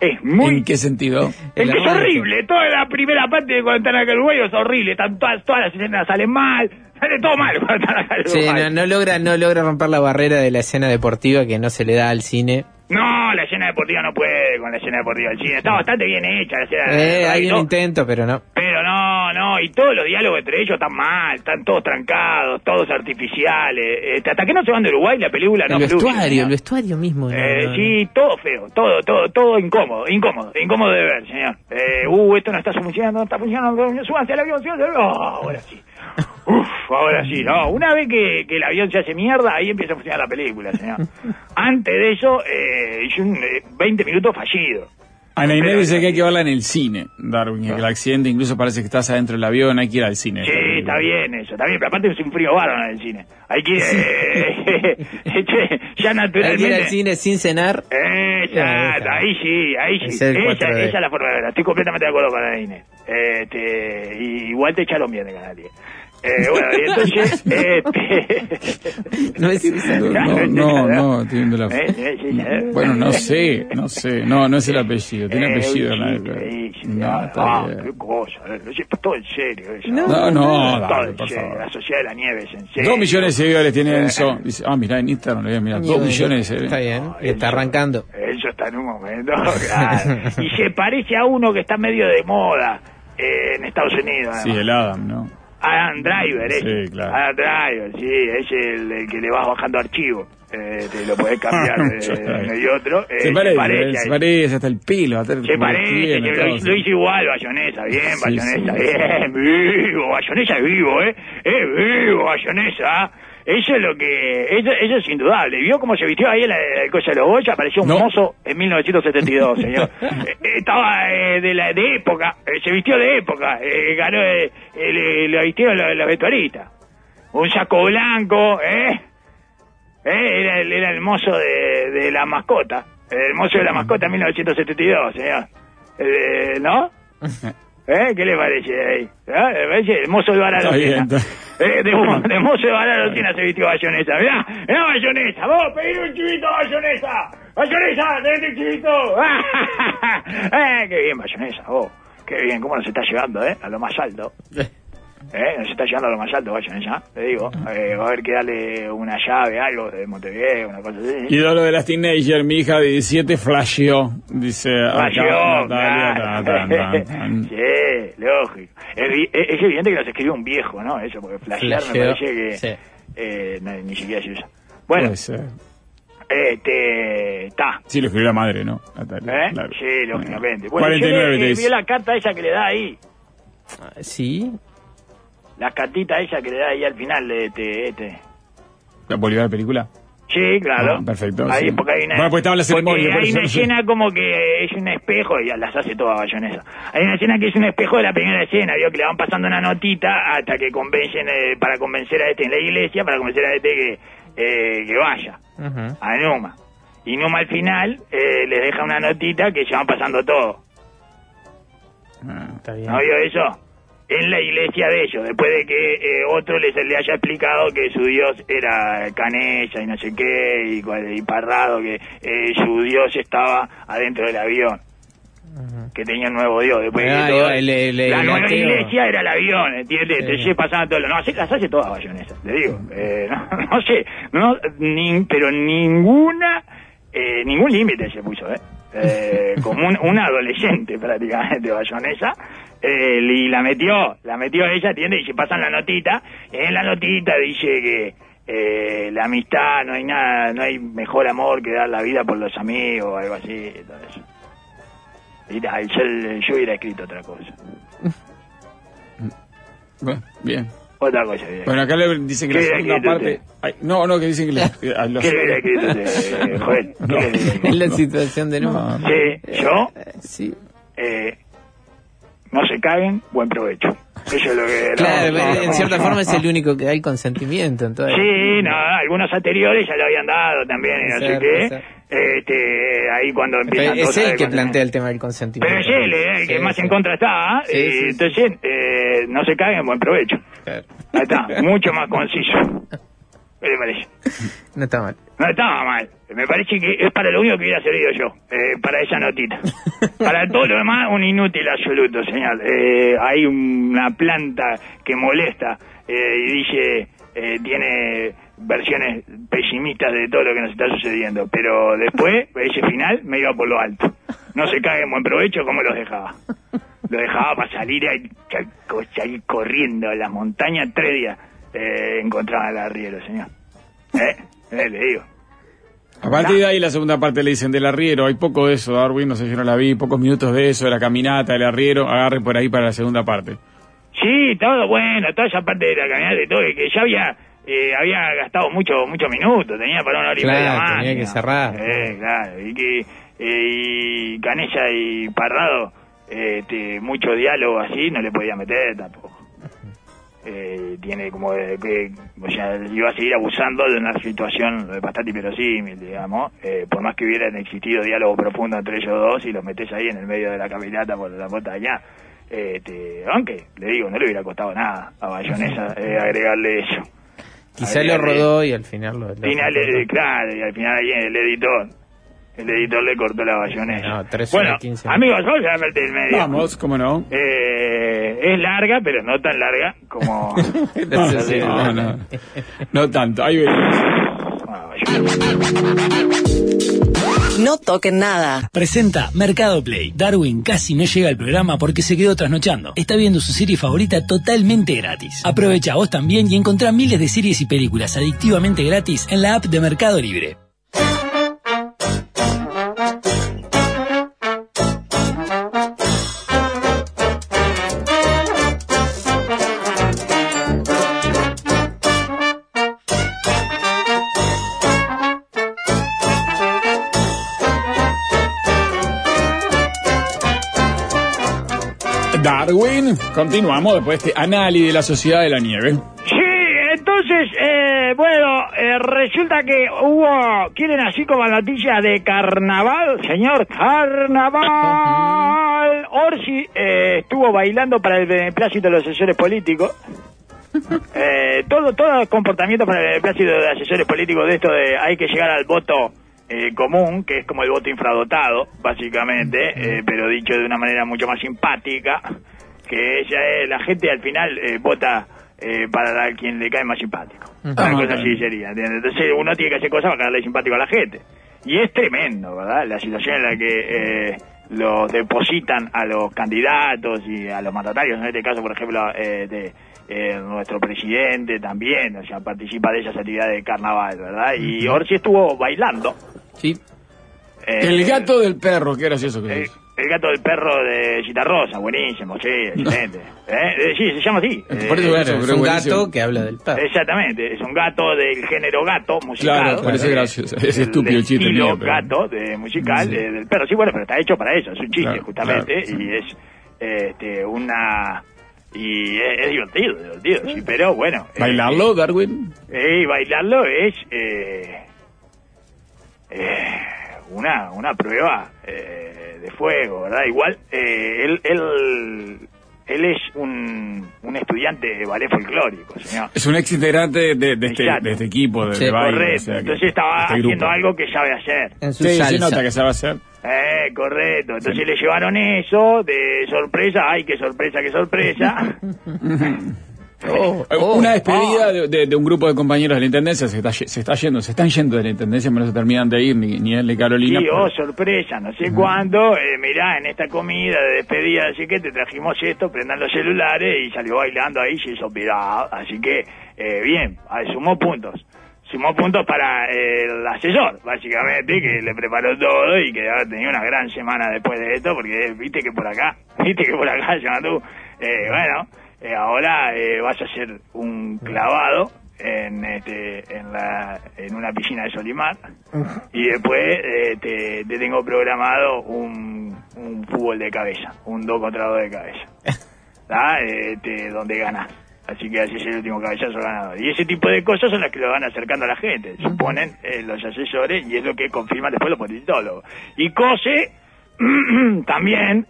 es muy... ¿En qué sentido? Es que es horrible, toda la primera parte de cuando están acá en Uruguay es horrible, están todas, todas las escenas salen mal, sale todo mal cuando están acá en Sí, Uruguay. no, no logra, no logra romper la barrera de la escena deportiva que no se le da al cine. No, la escena deportiva no puede con la escena deportiva del cine. Está bastante bien hecha la escena Eh, hay un intento, pero no. Pero no, no, y todos los diálogos entre ellos están mal, están todos trancados, todos artificiales. Este, hasta que no se van de Uruguay, la película no el vestuario, el vestuario mismo. no, Eh, no, no. sí, todo feo, todo, todo, todo incómodo, incómodo, incómodo de ver, señor. Eh, uh, esto no está funcionando, no está funcionando, súbanse al avión, súbanse al avión. Oh, ahora sí. Uf, ahora sí, no. Una vez que, que el avión se hace mierda, ahí empieza a funcionar la película, señor. Antes de eso, eh, hizo un, eh, 20 minutos fallido. Ana Inés dice que hay que verla en el cine, Darwin, que el accidente incluso parece que estás adentro del avión, hay que ir al cine. Sí, está bien eso, está bien, pero aparte es un frío bárbaro en el cine. Hay que ir, eh, este, ya Hay que naturalmente... ir al cine sin cenar. Exacto, ahí sí, ahí sí. Es Esa, 4D. esa es la forma de verla. Estoy completamente de acuerdo con la Inés. Este, y igual te echaron bien de Canal 10. Eh, bueno, y entonces, este... No es esa. No, no, no, tiene la... Eh, eh, sí, eh. Bueno, no sé, no sé. No, no es el apellido, tiene Eh, apellido. sí, la- sí, sí, No, ah, está ah, bien. qué cosa, eh, no sé, todo en serio eso. No, No, no, todo dale, en por serio, favor. la sociedad de la nieve es en serio. Dos millones de seguidores tiene Eh. Enzo. Dice, ah, mira, en Instagram le voy a mirar. Dos millones de Está seguidores. bien, y está arrancando. Eso está en un momento, claro. Y se parece a uno que está medio de moda eh, en Estados Unidos. Sí, además. el Adam, ¿no? Adam Driver, Sí, ese. claro. Adam Driver, sí, es el, el que le vas bajando archivos. Eh, te lo podés cambiar de, está de y otro. Eh, Se parece, se parece hasta el pelo. hasta el- Se parece, lo, sí. lo hizo igual, Bayonesa, bien, Sí, Bayonesa, sí, sí. bien, vivo, Bayonesa es vivo, ¿eh? Es vivo, Bayonesa. Eso es lo que, eso, eso es indudable. ¿Vio cómo se vistió ahí en la, la cosa de los Goya? Parecía un No. mozo en 1972, señor. Eh, Estaba eh, de, la, de época, eh, se vistió de época, eh, ganó, lo vistieron los, los vestuaristas. Un saco blanco, ¿eh? Eh, Era, el- era el mozo de, de la mascota. El mozo de la mascota en 1972, señor. Eh, ¿No? ¿Eh? ¿Qué le parece ahí? ¿Eh? ¿Le parece? El mozo de está- Eh, de, de mozo de vara lo tiene se vistió bayonesa. Mirá, mirá bayonesa. Vos, pedí un chivito bayonesa. Bayonesa, tenete un chivito. eh, qué bien bayonesa, vos. Qué bien, cómo nos está llevando, ¿eh? A lo más alto. ¿Eh? Nos está llegando a lo más alto, bayonesa. Te digo. Eh, va a haber que darle una llave, algo de Montevideo, una cosa así. Ídolo de las teenagers, mi hija de 17 flasheó. Dice. Flasheó. Sí, lógico. Es, vi- es- es evidente que nos escribió un viejo, ¿no? Eso, porque flashear me parece que sí. eh, no, ni siquiera se usa. Bueno, Puede ser. este, está. Sí, lo escribió la madre, ¿no? Natalia, ¿Eh? claro. Sí, lógicamente. Bueno, 49 yo te le, dice. vi la carta esa que le da ahí. Ah, Sí, La cartita esa que le da ahí al final de este. este. ¿La volvió a la película? Sí, claro. Ah, perfecto, Ahí, sí. porque hay una, Bueno, pues estaba en la ceremonia, hay una escena como que es un espejo, y las hace toda bayonesa. Hay una escena que es un espejo de la primera escena, vio que le van pasando una notita hasta que convencen, eh, para convencer a este en la iglesia, para convencer a este que, eh, que vaya, a Numa. Y Numa al final eh, les deja una notita que se van pasando todo. Ah. está bien. ¿No vio eso? En la iglesia de ellos, después de que eh, otro les le haya explicado que su dios era Canella y no sé qué, y, y Parrado, que eh, su dios estaba adentro del avión, que tenía un nuevo dios. Después de que Ah, todo- el- el- el la nueva ateo. iglesia era el avión, ¿entiendes? Sí. Entonces pasaban todo lo... No, así- las hace todas bayonesas, te digo. Eh, no, no sé, no, ni- pero ninguna, eh, ningún límite se puso, ¿eh? Eh, como un, una adolescente prácticamente bayonesa, eh, y la metió, la metió ella, ¿entiendes? Y se pasan la notita, y en la notita dice que eh, la amistad, no hay nada, no hay mejor amor que dar la vida por los amigos, algo así, todo eso. Mira, yo, yo hubiera escrito otra cosa. Bueno, bien. Otra cosa hubiera Bueno, acá le dicen que la ¿Qué segunda parte. Ay, no, no, que dicen que le- que a los- ¿Qué le hubiera escrito usted, Joel? Es la situación de nuevo. No. Sí, yo, Sí. eh, no se caguen, buen provecho. Eso es lo que... Claro, no, pero en no, cierta forma es el único que hay consentimiento. Entonces, Sí, no, algunos anteriores ya lo habían dado también y no sé qué. ser. Este, ahí cuando Pero empiezan es todos a él que plantea el tema del consentimiento. Pero es él, eh, el que Sí, más sí. en contra está. Sí, Eh, sí. Entonces, eh, no se caguen, buen provecho. Claro. Ahí está, mucho más conciso. ¿Qué le parece? No está mal. No estaba mal. Me parece que es para lo único que hubiera servido yo, eh, para esa notita. Para todo lo demás, un inútil absoluto, señor. Eh, hay una planta que molesta eh, y dice, eh, tiene versiones pesimistas de todo lo que nos está sucediendo, pero después, ese final, me iba por lo alto. No se cague en buen provecho como los dejaba. Lo dejaba para salir ahí, ahí corriendo a las montañas tres días. Eh, encontraba al arriero, señor. ¿Eh? Eh, le digo. A partir de ahí, la segunda parte le dicen del arriero. Hay poco de eso, Darwin. No sé si no la vi. Pocos minutos de eso, de la caminata, del arriero. Agarre por ahí para la segunda parte. Sí, todo bueno, toda esa parte de la caminata y todo, que ya había eh, había gastado mucho muchos minutos, tenía para una hora y Claro, media más. tenía que cerrar. Eh, claro, y que eh, y Canella y Parrado, eh, este, mucho diálogo así, no le podía meter tampoco. Eh, tiene como de que, o sea, iba a seguir abusando de una situación bastante inverosímil, digamos, eh, por más que hubieran existido diálogo profundo entre ellos dos y los metes ahí en el medio de la caminata por la montaña, este, aunque, le digo, no le hubiera costado nada a Bayonesa eh, agregarle eso. Quizá lo Agregarle- rodó y al final lo. lo Final, eh, claro, y al final ahí el editor, el editor le cortó la bayonesa. No, tres bueno, horas, 15 amigos, vamos a el medio. Vamos, cómo no. Eh, es larga, pero no tan larga como... No sé si- No, no. No tanto. Ahí venimos. No toquen nada. Presenta Mercado Play. Darwin casi no llega al programa porque se quedó trasnochando. Está viendo su serie favorita totalmente gratis. Aprovecha vos también y encontrá miles de series y películas adictivamente gratis en la app de Mercado Libre. Continuamos después de este análisis de la sociedad de la nieve. Sí, entonces eh, bueno, eh, resulta que hubo, quieren así como noticias de carnaval, señor, carnaval. Orsi eh, estuvo bailando para el beneplácito de los asesores políticos. Eh, todo, todo comportamiento para el beneplácito de los asesores políticos de esto de hay que llegar al voto eh, común, que es como el voto infradotado, básicamente, eh, pero dicho de una manera mucho más simpática, que ella es, la gente al final eh, vota eh, para la- quien le cae más simpático. Una Ah, cosa claro. así sería, ¿entiendes? Entonces uno tiene que hacer cosas para caerle simpático a la gente. Y es tremendo, ¿verdad? La situación en la que eh, los depositan a los candidatos y a los mandatarios, en este caso, por ejemplo, eh, de eh, nuestro presidente también, o sea, participa de esas actividades de carnaval, ¿verdad? Y Orsi estuvo bailando. Sí. eh, El gato del perro, qué gracioso que es. El gato del perro de Citarrosa, buenísimo, sí, excelente. ¿Eh? Eh, sí, se llama así. Por eso, Eh, bueno, Claro, es un buenísimo. gato que habla del perro. Exactamente, es un gato del género gato musical. Claro, parece gracioso. Es estúpido el chiste estilo mío, pero- gato de musical Sí. eh, del perro. Sí, bueno, pero está hecho para eso, es un chiste Claro, justamente claro, sí. y es este una y es, es divertido, divertido, sí, pero bueno. eh, ¿Bailarlo, Darwin? eh, bailarlo es eh, eh, una, una prueba eh, de fuego, ¿verdad? Igual, eh, él, él, él es un, un estudiante de ballet folclórico, señor. Es un ex integrante de, de este, de este equipo de, Sí, de baile. Correcto, o sea que- entonces estaba este haciendo algo que sabe hacer. En su Sí, se nota que se va a hacer. Eh, correcto. Entonces le llevaron eso de sorpresa. Ay, qué sorpresa, qué sorpresa. Oh, Eh, oh, Una despedida oh. de, de- de un grupo de compañeros de la intendencia se está, se está yendo, se están yendo de la intendencia, pero no se terminan de ir ni, ni él ni Carolina. Sí, pero- oh, sorpresa, no sé cuándo. Eh, mirá, en esta comida de despedida, así que te trajimos esto, prendan los celulares y salió bailando ahí, se hizo viral. Así que, eh, bien, ah, sumó puntos. Sumó puntos para eh, el asesor, básicamente, que le preparó todo y que ha tenido una gran semana después de esto, porque viste que por acá, viste que por acá, Yamandú, eh, bueno, eh, ahora eh, vas a hacer un clavado en este en la en una piscina de Solimar. Y después eh, te, te tengo programado un, un fútbol de cabeza un 2 contra 2 de cabeza. Este, donde ganas así que así es el último cabezazo ganador y ese tipo de cosas son las que lo van acercando a la gente suponen eh, los asesores y es lo que confirman después los politólogos y COSE también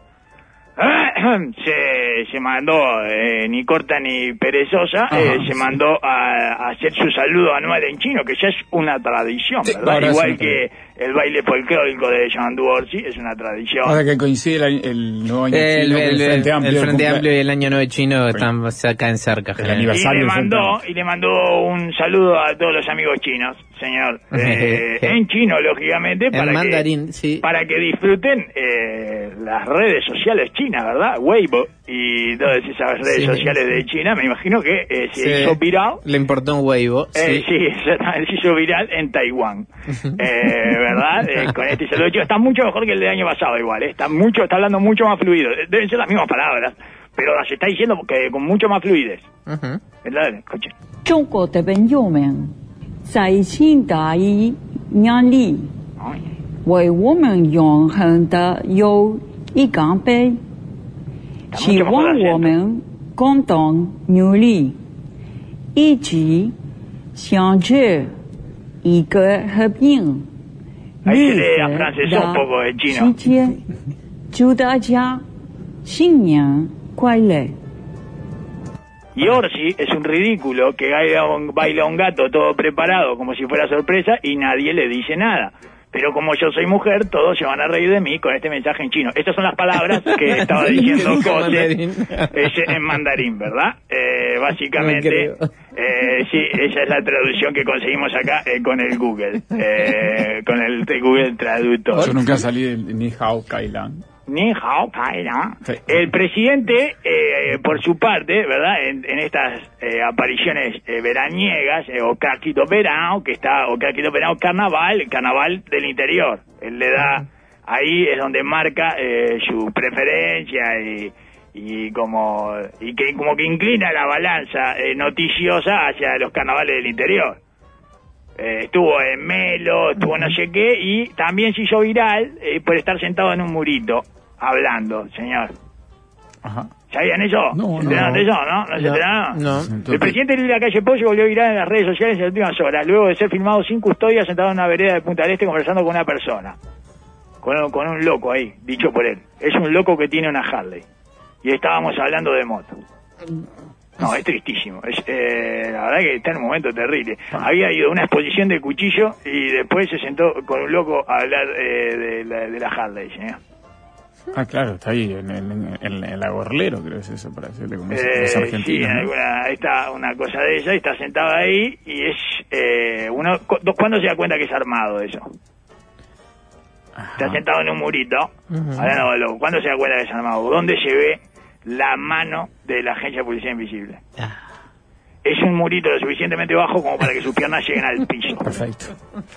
se, se mandó, eh, ni corta ni perezosa, Ajá, eh, se sí. mandó a, a hacer su saludo anual en chino, que ya es una tradición, ¿verdad? Igual que el baile folclórico de Yamandu Orsi, es una tradición. Ahora que coincide el, el nuevo año El, chino el- el Frente Amplio. el Frente Amplio y el Año Nuevo Chino están acá en cerca. El generalmente. y aniversario le mandó y le mandó un saludo a todos los amigos chinos, señor, Eh, en chino lógicamente En para mandarín, que sí. para que disfruten eh, las redes sociales chinas, ¿verdad? Weibo y todas esas redes Sí. sociales de China, me imagino que eh, se Sí. hizo viral Le importó un huevo. Eh, sí. sí, exactamente, se hizo viral en Taiwán, eh, ¿verdad? Eh, con este saludo chico. está mucho mejor que el del año pasado igual, ¿eh? está mucho, está hablando mucho más fluido, Eh, deben ser las mismas palabras, pero las está diciendo que con mucho más fluidez, Ujú. ¿verdad? Escuche. 中国的朋友们在清大一压力， Ay, 为我们永恒的有一干杯， está 希 mucho mejor 望 el 我 acento. 们共同努力，一起向着一个和平、 Ahí se afrancesó un poco el chino. Y Orsi es un ridículo que baila un gato todo preparado como si fuera sorpresa y nadie le dice nada. Pero como yo soy mujer, todos se van a reír de mí con este mensaje en chino. Estas son las palabras que estaba diciendo José es en mandarín, ¿verdad? Eh, básicamente, eh, sí, esa es la traducción que conseguimos acá eh, con el Google, eh, con el de Google Traductor. Yo nunca salí del Ni Hao Kailan. El presidente, eh, por su parte, ¿verdad? En, en estas eh, apariciones eh, veraniegas, eh, o caquito verano, que está, o caquito verano carnaval, el carnaval del interior. Él le da, ahí es donde marca eh, su preferencia y, y como, y que como que inclina la balanza eh, noticiosa hacia los carnavales del interior. Eh, estuvo en Melo, estuvo no sé qué, y también se hizo viral eh, por estar sentado en un murito, hablando, señor. Ajá. ¿Sabían eso? No, ¿Se enteraron no. de eso, no? ¿No se No, enteraron? no. El presidente Luis Lacalle Pou se volvió viral en las redes sociales en las últimas horas, luego de ser filmado sin custodia sentado en una vereda de Punta del Este conversando con una persona. Con, un- con un loco ahí, dicho por él. Es un loco que tiene una Harley. Y estábamos hablando de moto. No, es tristísimo. Es, eh, la verdad que está en un momento terrible. Había ido a una exposición de cuchillo y después se sentó con un loco a hablar eh, de, la, de la Harley. señor. Ah, claro, está ahí en, en, en, en la Gorlero, creo que es eso, para decirle como es- Eh, es sí. ¿no? alguna, está una cosa de ella, está sentado ahí y es eh, uno. cu- ¿Cuándo se da cuenta que es armado eso? Está sentado en un murito, hablando de loco. ¿Cuándo se da cuenta que es armado? ¿Dónde se ve la mano de la agencia de policía invisible? Ah. Es un murito lo suficientemente bajo como para que sus piernas lleguen al piso. Perfecto.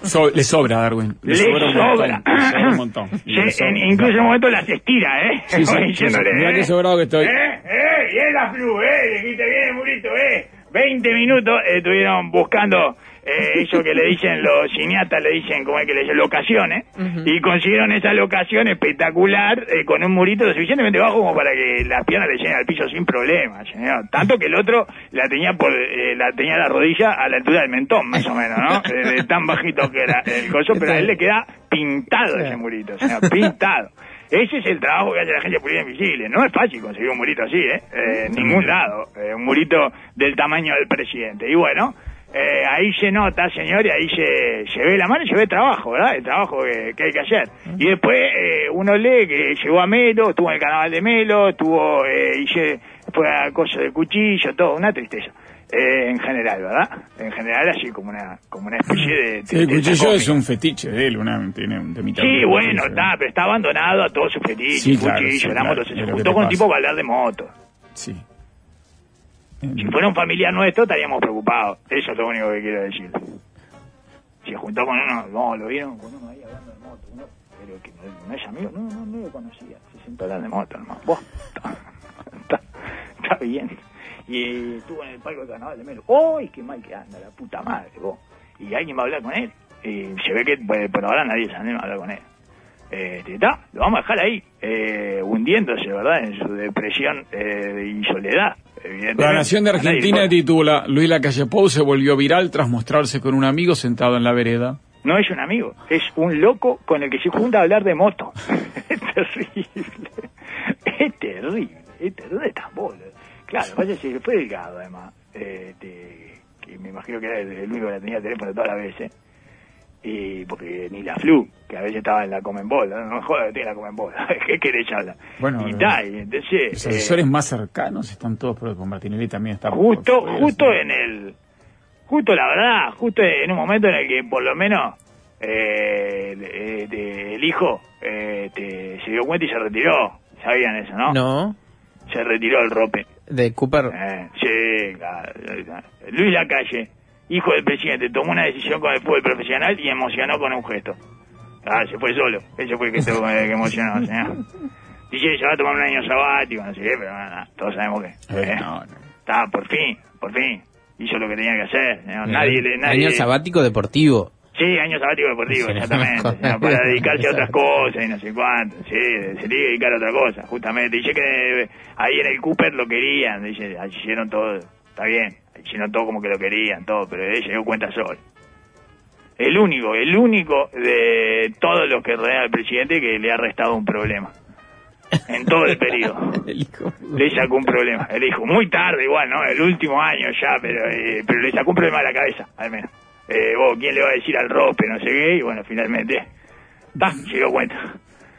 So- le sobra, Darwin. Le sobra un montón, le sobra un montón. Sí, Le sobra. en- incluso en un momento las estira, ¿eh? Sí, sí, diciéndole. Mirá ¿eh? qué sobrado que estoy. ¿Eh? ¿Eh? Bien la flu, ¿eh? Dijiste bien, Murito, ¿eh? 20 minutos eh, estuvieron buscando eh, eso que le dicen los cineastas, le dicen, como es que le dicen, locaciones, y consiguieron esa locación espectacular eh, con un murito lo suficientemente bajo como para que las piernas le lleguen al piso sin problema, señor. Tanto que el otro la tenía por eh, la tenía la rodilla a la altura del mentón, más o menos, ¿no? De, tan bajito que era el coso, pero a él le queda pintado ese murito, señor, pintado. Ese es el trabajo que hace la agencia de policía invisible. No es fácil conseguir un murito así, ¿eh? Eh, en ningún lado. Eh, un murito del tamaño del presidente. Y bueno, eh, ahí se nota, señor, y ahí se, se ve la mano y se ve el trabajo, ¿verdad? El trabajo que, que hay que hacer. Y después eh, uno lee que llegó a Melo, estuvo en el carnaval de Melo, estuvo, eh, y se, fue a coso de cuchillo, todo, una tristeza. Eh, en general, ¿verdad? En general así como una, como una especie de... Sí, el cuchillo es un fetiche de él, una, tiene un temita. Sí, bueno, está, pero está abandonado a todos sus fetiches, Sí, claro, cuchillo, sí, la claro, moto, se juntó con un tipo para hablar de moto. Sí. Si fuera un familiar nuestro estaríamos preocupados, eso es lo único que quiero decir. Se juntó con uno, no, lo vieron con uno ahí hablando de moto, uno, pero que no, no es amigo, no, no, no lo conocía, se sentó a hablar de moto, hermano. Buah, está, está, está bien. Y estuvo en el palco de carnaval de Melo. ¡Uy, qué mal que anda, la puta madre, vos! Y alguien va a hablar con él. Y se ve que pues, por ahora nadie se anima a hablar con él. Este, está, lo vamos a dejar ahí, eh, hundiéndose, ¿verdad? En su depresión eh, y soledad. La Nación de nadie Argentina titula Luis Lacalle Pou se volvió viral tras mostrarse con un amigo sentado en la vereda. No es un amigo, es un loco con el que se junta a hablar de moto. es terrible. Es terrible, es terrible, bolo. Claro, vaya si fue delgado además. Este, que me imagino que era el, único que la tenía el teléfono todas las veces. Y porque ni la flu, que a veces estaba en la Comenbol, no, no joda que tiene la Comenbol, ¿qué querés hablar? Bueno, y eh, tal, y entonces... Los eh, asesores más cercanos están todos, pero con Martinelli también está. justo por justo sí. en el justo la verdad justo en un momento en el que por lo menos eh, el hijo eh, te- se dio cuenta y se retiró sabían eso no, No, se retiró el rope de Cooper. Eh, sí claro, claro. Luis Lacalle hijo del presidente tomó una decisión con el fútbol profesional y emocionó con un gesto ah se fue solo ese fue el que, estuvo- el que emocionó señor. dice se va a tomar un año sabático no sé qué pero nada, todos sabemos que Eh, eh, no, no. Está, por fin, por fin. Hizo lo que tenía que hacer. ¿no? Nadie, le- nadie, Año sabático deportivo. Sí, año sabático deportivo, Sí, exactamente. para dedicarse a otras cosas y no sé cuánto. Sí, se tiene que dedicar a otra cosa, justamente. Dice que ahí en el Cooper lo querían. Dice, hicieron todo. Está bien, hicieron todo como que lo querían, todo, pero él dio cuenta solo. El único, el único de todos los que rodean al presidente que le ha restado un problema. En todo el periodo El hijo. le sacó un problema. Le dijo, muy tarde igual, ¿no? El último año ya, pero eh, pero le sacó un problema a la cabeza, al menos. Eh, vos, ¿quién le va a decir al rope, no sé qué? Y bueno, finalmente, se dio cuenta.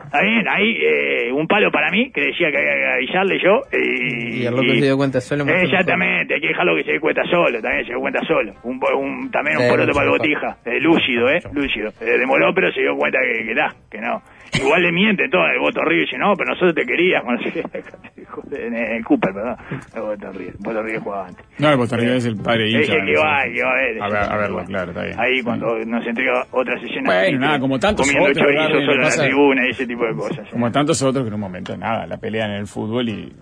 Está bien, ahí eh, un palo para mí, que decía que había que avisarle yo. Y, Y el loco se dio cuenta solo. Exactamente, hay que dejarlo que se dé cuenta solo, también se dio cuenta solo. Un, un- también un poroto para botija, eh, lúcido, ¿eh? Lúcido. Eh, demoró, pero se dio cuenta que, que da, que no. Igual le miente todo, el voto Río dice, no, pero nosotros te queríamos, el Cooper, perdón. El voto Río, el voto Río jugaba antes. No, el Costa Rica es el padre hincha. Ese que va, que va a ver. A ver, a verlo, claro, está bien. Ahí cuando nos entrega otras escenas. Bueno, nada, como tantos Comiendo otros, Darwin, solo en la tribuna y ese tipo de cosas. Como tantos otros que en un momento, nada, la pelean en el fútbol y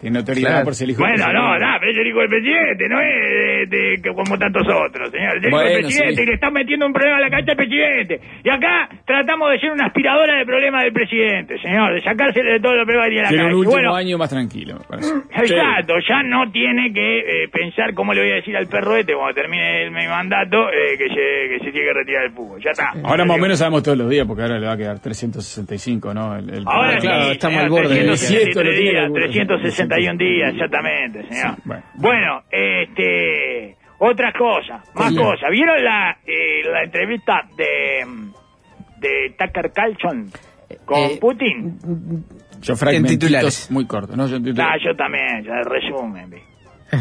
tiene notoriedad claro. por ser hijo bueno, no, no, pero es el hijo del presidente, no es de, de, como tantos otros, señor. El hijo del presidente sí. y le están metiendo un problema a la cancha al presidente. Y acá tratamos de ser una aspiradora de problemas del presidente, señor, de sacársele de todos los problemas que la Quiero cancha. un último bueno, año más tranquilo, me parece. Exacto, sí. ya no tiene que eh, pensar cómo le voy a decir al perro este cuando termine el, mi mandato eh, que, se, que se tiene que retirar del fútbol. Ya está. Ahora más o menos sabemos todos los días, porque ahora le va a quedar 365, ¿no? El, el ahora claro, estamos al borde. 300, 300, 300, 361 días, exactamente, señor. Sí, bueno. bueno. este, otra cosa, más Sí. cosas. ¿Vieron la, eh, la entrevista de, de Tucker Carlson con Eh, Putin? Yo En titulares. muy corto, ¿no? Yo en Ah, titulares. yo también, ya resumen, vi.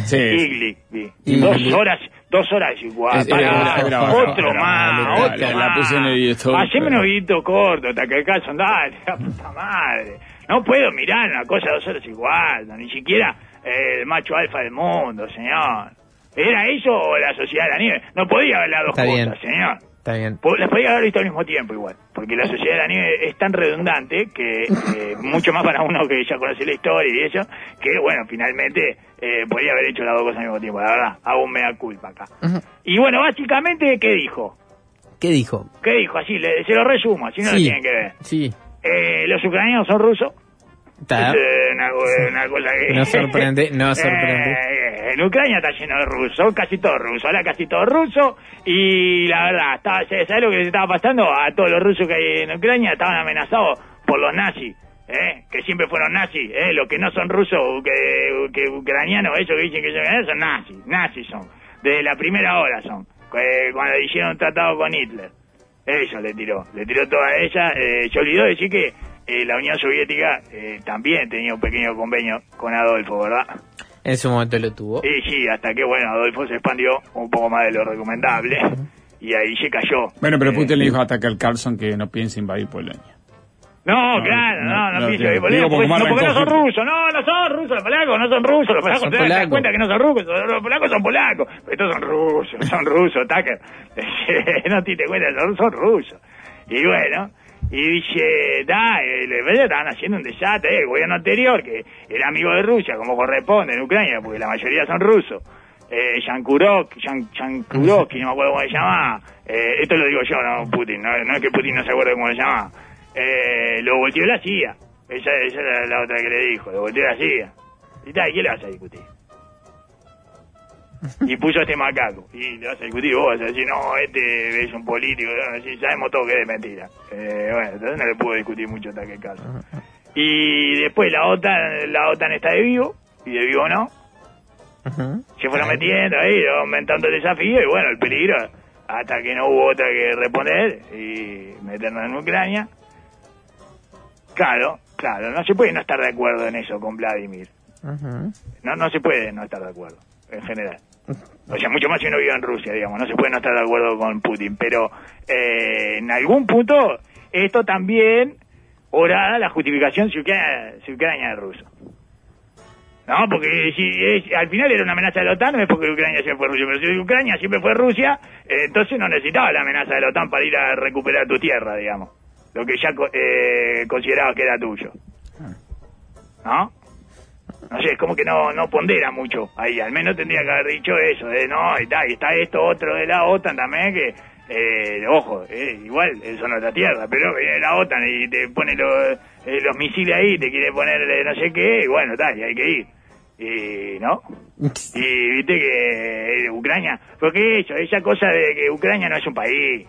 Sí. Igli, vi. Igli. Dos horas, dos horas igual. Es- era- era otro era más, otro la- más. la puse en el editor, Haceme pero- un videito corto, Tucker Carlson, dale, la puta madre. No puedo mirar una cosa dos horas igual, no, ni siquiera eh, el macho alfa del mundo, señor. ¿Era eso o la sociedad de la nieve? No podía haber las dos Está cosas, bien. señor. Está bien. Po- Las podía haber visto al mismo tiempo igual, porque la sociedad de la nieve es tan redundante que eh, mucho más para uno que ya conoce la historia y eso, que bueno, finalmente eh, podía haber hecho las dos cosas al mismo tiempo, la verdad, hago un mea culpa acá. Y bueno, básicamente, ¿qué dijo? ¿Qué dijo? ¿Qué dijo? Así, le- se lo resumo, así no lo tienen que ver. Sí. Eh, los ucranianos son rusos. Eh, una, co- una cosa que... No sorprende, no sorprende. Eh, en Ucrania está lleno de rusos, casi todo ruso, ahora casi todo ruso, y la verdad, estaba, ¿sabes lo que les estaba pasando? A todos los rusos que hay en Ucrania estaban amenazados por los nazis, ¿eh? que siempre fueron nazis, ¿eh? los que no son rusos, que, que ucranianos, ellos que dicen que son ucranianos, son nazis, nazis son, desde la primera hora son, que- cuando hicieron un tratado con Hitler. Ella le tiró, le tiró toda ella. Eh, se olvidó decir que eh, la Unión Soviética eh, también tenía un pequeño convenio con Adolfo, ¿verdad? En su momento lo tuvo. Y sí, hasta que, bueno, Adolfo se expandió un poco más de lo recomendable y ahí se cayó. Bueno, pero Eh, Putin le dijo a Tucker Carlson que no piensa invadir Polonia. No, No, claro, no, no, no, no, pienso porque no, porque no son rusos, no, no son rusos, los polacos no son rusos, los polacos das polacos. cuenta que no son rusos, los polacos son polacos, estos son rusos, son rusos, Tucker, no te diste cuenta, son, son rusos. Y bueno, y dice, da, eh, los rebeldes estaban haciendo un desastre, el gobierno anterior, que era amigo de Rusia, como corresponde en Ucrania, porque la mayoría son rusos, eh, Yankurok, no me acuerdo cómo se llamaba, eh, esto lo digo yo, no Putin, no, es que Putin no se acuerde cómo se llamaba, eh, lo volteó la CIA, esa, esa era la otra que le dijo, lo volteó la CIA. Y tal, ¿y qué le vas a discutir? Y puso este macaco. Y le vas a discutir vos, vas a decir, no, este es un político, sabemos todo que es mentira. Eh, bueno, entonces no le puedo discutir mucho hasta que caso. Y después la OTAN, la OTAN está de vivo, y de vivo no. Se fueron metiendo ahí, aumentando el desafío, y bueno, el peligro, hasta que no hubo otra que responder, y meternos en Ucrania. Claro, claro, no se puede no estar de acuerdo en eso con Vladimir. No, no se puede no estar de acuerdo, en general. O sea, mucho más si uno vive en Rusia, digamos. No se puede no estar de acuerdo con Putin. Pero eh, en algún punto, esto también orada la justificación si Ucrania, si Ucrania es ruso. No, porque si es- al final era una amenaza de la OTAN, no es porque Ucrania siempre fue Rusia. Pero si Ucrania siempre fue Rusia, eh, entonces no necesitaba la amenaza de la OTAN para ir a recuperar tu tierra, digamos. Lo que ya eh, considerabas que era tuyo. ¿No? No sé, es como que no, no pondera mucho ahí, al menos tendría que haber dicho eso, de no, y, está, y está esto otro de la OTAN también, que, eh, ojo, eh, igual, eso no es la tierra, pero viene la OTAN y te pone los, eh, los misiles ahí, te quiere poner eh, no sé qué, y bueno, está, y hay que ir. Y, ¿no? Y viste que eh, Ucrania, porque eso, esa cosa de que Ucrania no es un país.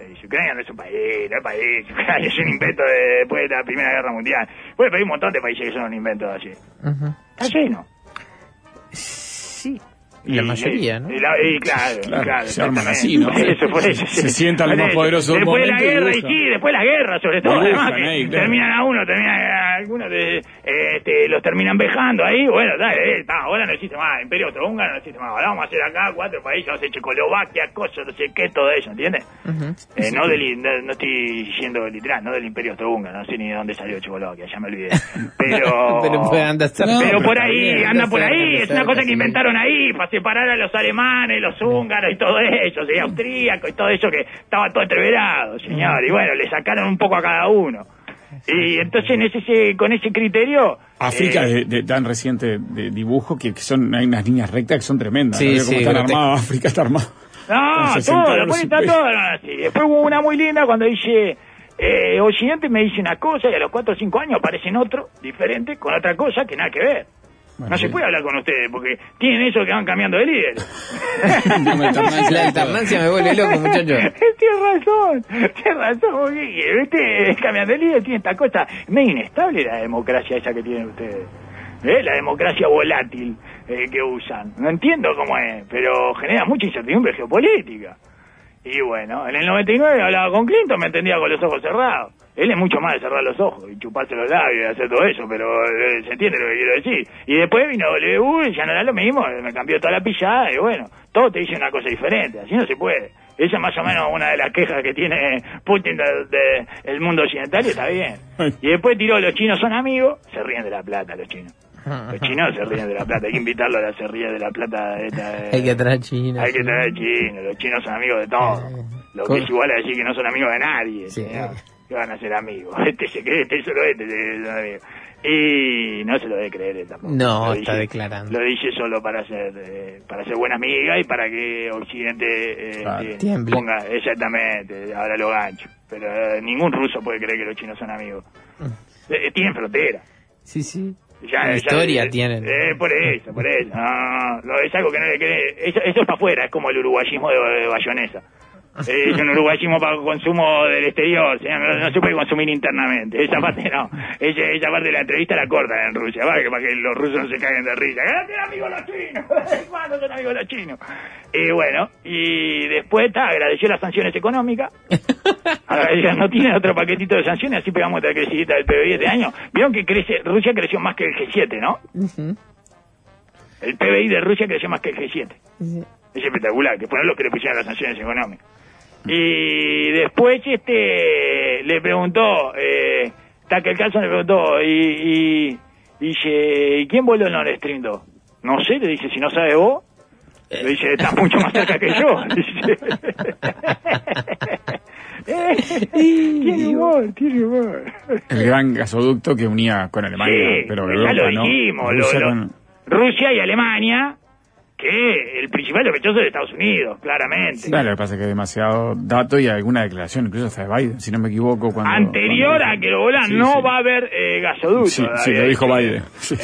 Eh, Ucrania no es un país, no es país. Ucrania es un invento de, después de la Primera Guerra Mundial. Bueno, pero hay un montón de países que son un invento así. Ujú. Está lleno. Sí. La mayoría, ¿no? Y, la- y claro, Claro, claro. se arman así, ¿no? Eso, Se sí. sientan los más eso. poderosos de Después de la y guerra, y sí, después de la guerra, sobre todo. Dibujan además, que ahí, claro. terminan a uno, terminan a algunos, de, este, los terminan vejando ahí. Bueno, dale, eh, está, ahora no existe más. Imperio Austrohúngaro no existe más. Ahora vamos a hacer acá cuatro países, vamos a hacer Checoslovaquia, cosas, no sé qué, todo eso, ¿entiendes? Eh, no, del, no, no estoy diciendo literal, no del Imperio Austrohúngaro, no sé ni de dónde salió Checoslovaquia, ya me olvidé. Pero, Pero No, pero pero por ahí, anda anda por ahí, anda es una cosa que inventaron ahí para separar a los alemanes, los húngaros y todo eso, y austríacos y todo eso que estaba todo entreverado, señor, y bueno, le sacaron un poco a cada uno. Y entonces en ese, con ese criterio África Eh, de, de tan reciente de dibujo que, que son hay unas líneas rectas que son tremendas. Sí, ¿no? Sí, están armados, África está armado. No, Con 60 todo, después está todo así. Después hubo una muy linda cuando dice, eh, Occidente me dice una cosa y a los 4 o 5 años aparecen otro, diferente, con otra cosa que nada que ver. Bueno, no se puede hablar con ustedes porque tienen eso que van cambiando de líder. Dame alternancia. La alternancia me vuelve loco, muchacho. tienes razón, tienes razón, porque ¿viste? cambiando de líder tiene esta cosa medio inestable la democracia esa que tienen ustedes. ¿Eh? La democracia volátil eh, que usan. No entiendo cómo es, pero genera mucha incertidumbre geopolítica. Y bueno, en el 99 hablaba con Clinton, me entendía con los ojos cerrados. Él es mucho más de cerrar los ojos y chuparse los labios y hacer todo eso, pero eh, se entiende lo que quiero decir. Y después vino W y ya no era lo mismo, me cambió toda la pillada y bueno, todo te dice una cosa diferente, así no se puede. Esa es más o menos una de las quejas que tiene Putin del de, el mundo occidental y está bien. Y después tiró, los chinos son amigos, se ríen de la plata los chinos. Los chinos se ríen de la plata, hay que invitarlos a la se ríe de la plata. esta- Hay que traer China. hay que traer chinos, los chinos son amigos de todos. Lo que es igual a decir que no son amigos de nadie. Sí. Que van a ser amigos. Este se cree, este solo este es amigo. Y no se lo debe creer tampoco. No, Lo está dice- declarando. Lo dice solo para ser eh, para ser buena amiga y para que Occidente eh, eh, ponga exactamente, ahora lo gancho. Pero eh, ningún ruso puede creer que los chinos son amigos. Eh, tienen frontera. Sí, sí. Ya, Una ya- historia eh, tienen. Eh, por eso, por eso. No, no, es algo que no le cree. Eso, eso es para afuera, es como el uruguayismo de, de Bayonesa. Eh, es un uruguayismo para consumo del exterior, no, no se puede consumir internamente. Esa parte no. Esa, esa parte de la entrevista la cortan en Rusia, para que, para que los rusos no se caguen de risa. ¡Que son amigos los chinos! ¿Cuándo son amigos los chinos? Y bueno, y después está, agradeció las sanciones económicas. Agradeció, no tiene otro paquetito de sanciones, así pegamos otra crecidita del PBI este año. Vieron que crece, Rusia creció más que el G7, ¿no? El PBI de Rusia creció más que el G7. Es espectacular, que fueron los que le pusieron las sanciones económicas. Y después este le preguntó, eh, Tucker Carlson le preguntó, y, y dice, ¿y quién voló el Nord Stream 2? No sé, le dice, si no sabes vos. Le dice, estás mucho más cerca que yo. Dice. tiene humor, tiene humor. El gran gasoducto que unía con Alemania, Sí, pero ya Europa, lo ¿no? dijimos, lo- Rusia lo- con- Rusia y Alemania, que el principal sospechoso es de Estados Unidos, claramente. Claro, lo que pasa es que hay demasiado dato y alguna declaración, incluso hasta de Biden, si no me equivoco. Cuando, Anterior cuando- a que lo volan, Sí, no sí. va a haber eh, gasoducto. Sí, sí, lo dijo dicho. Biden.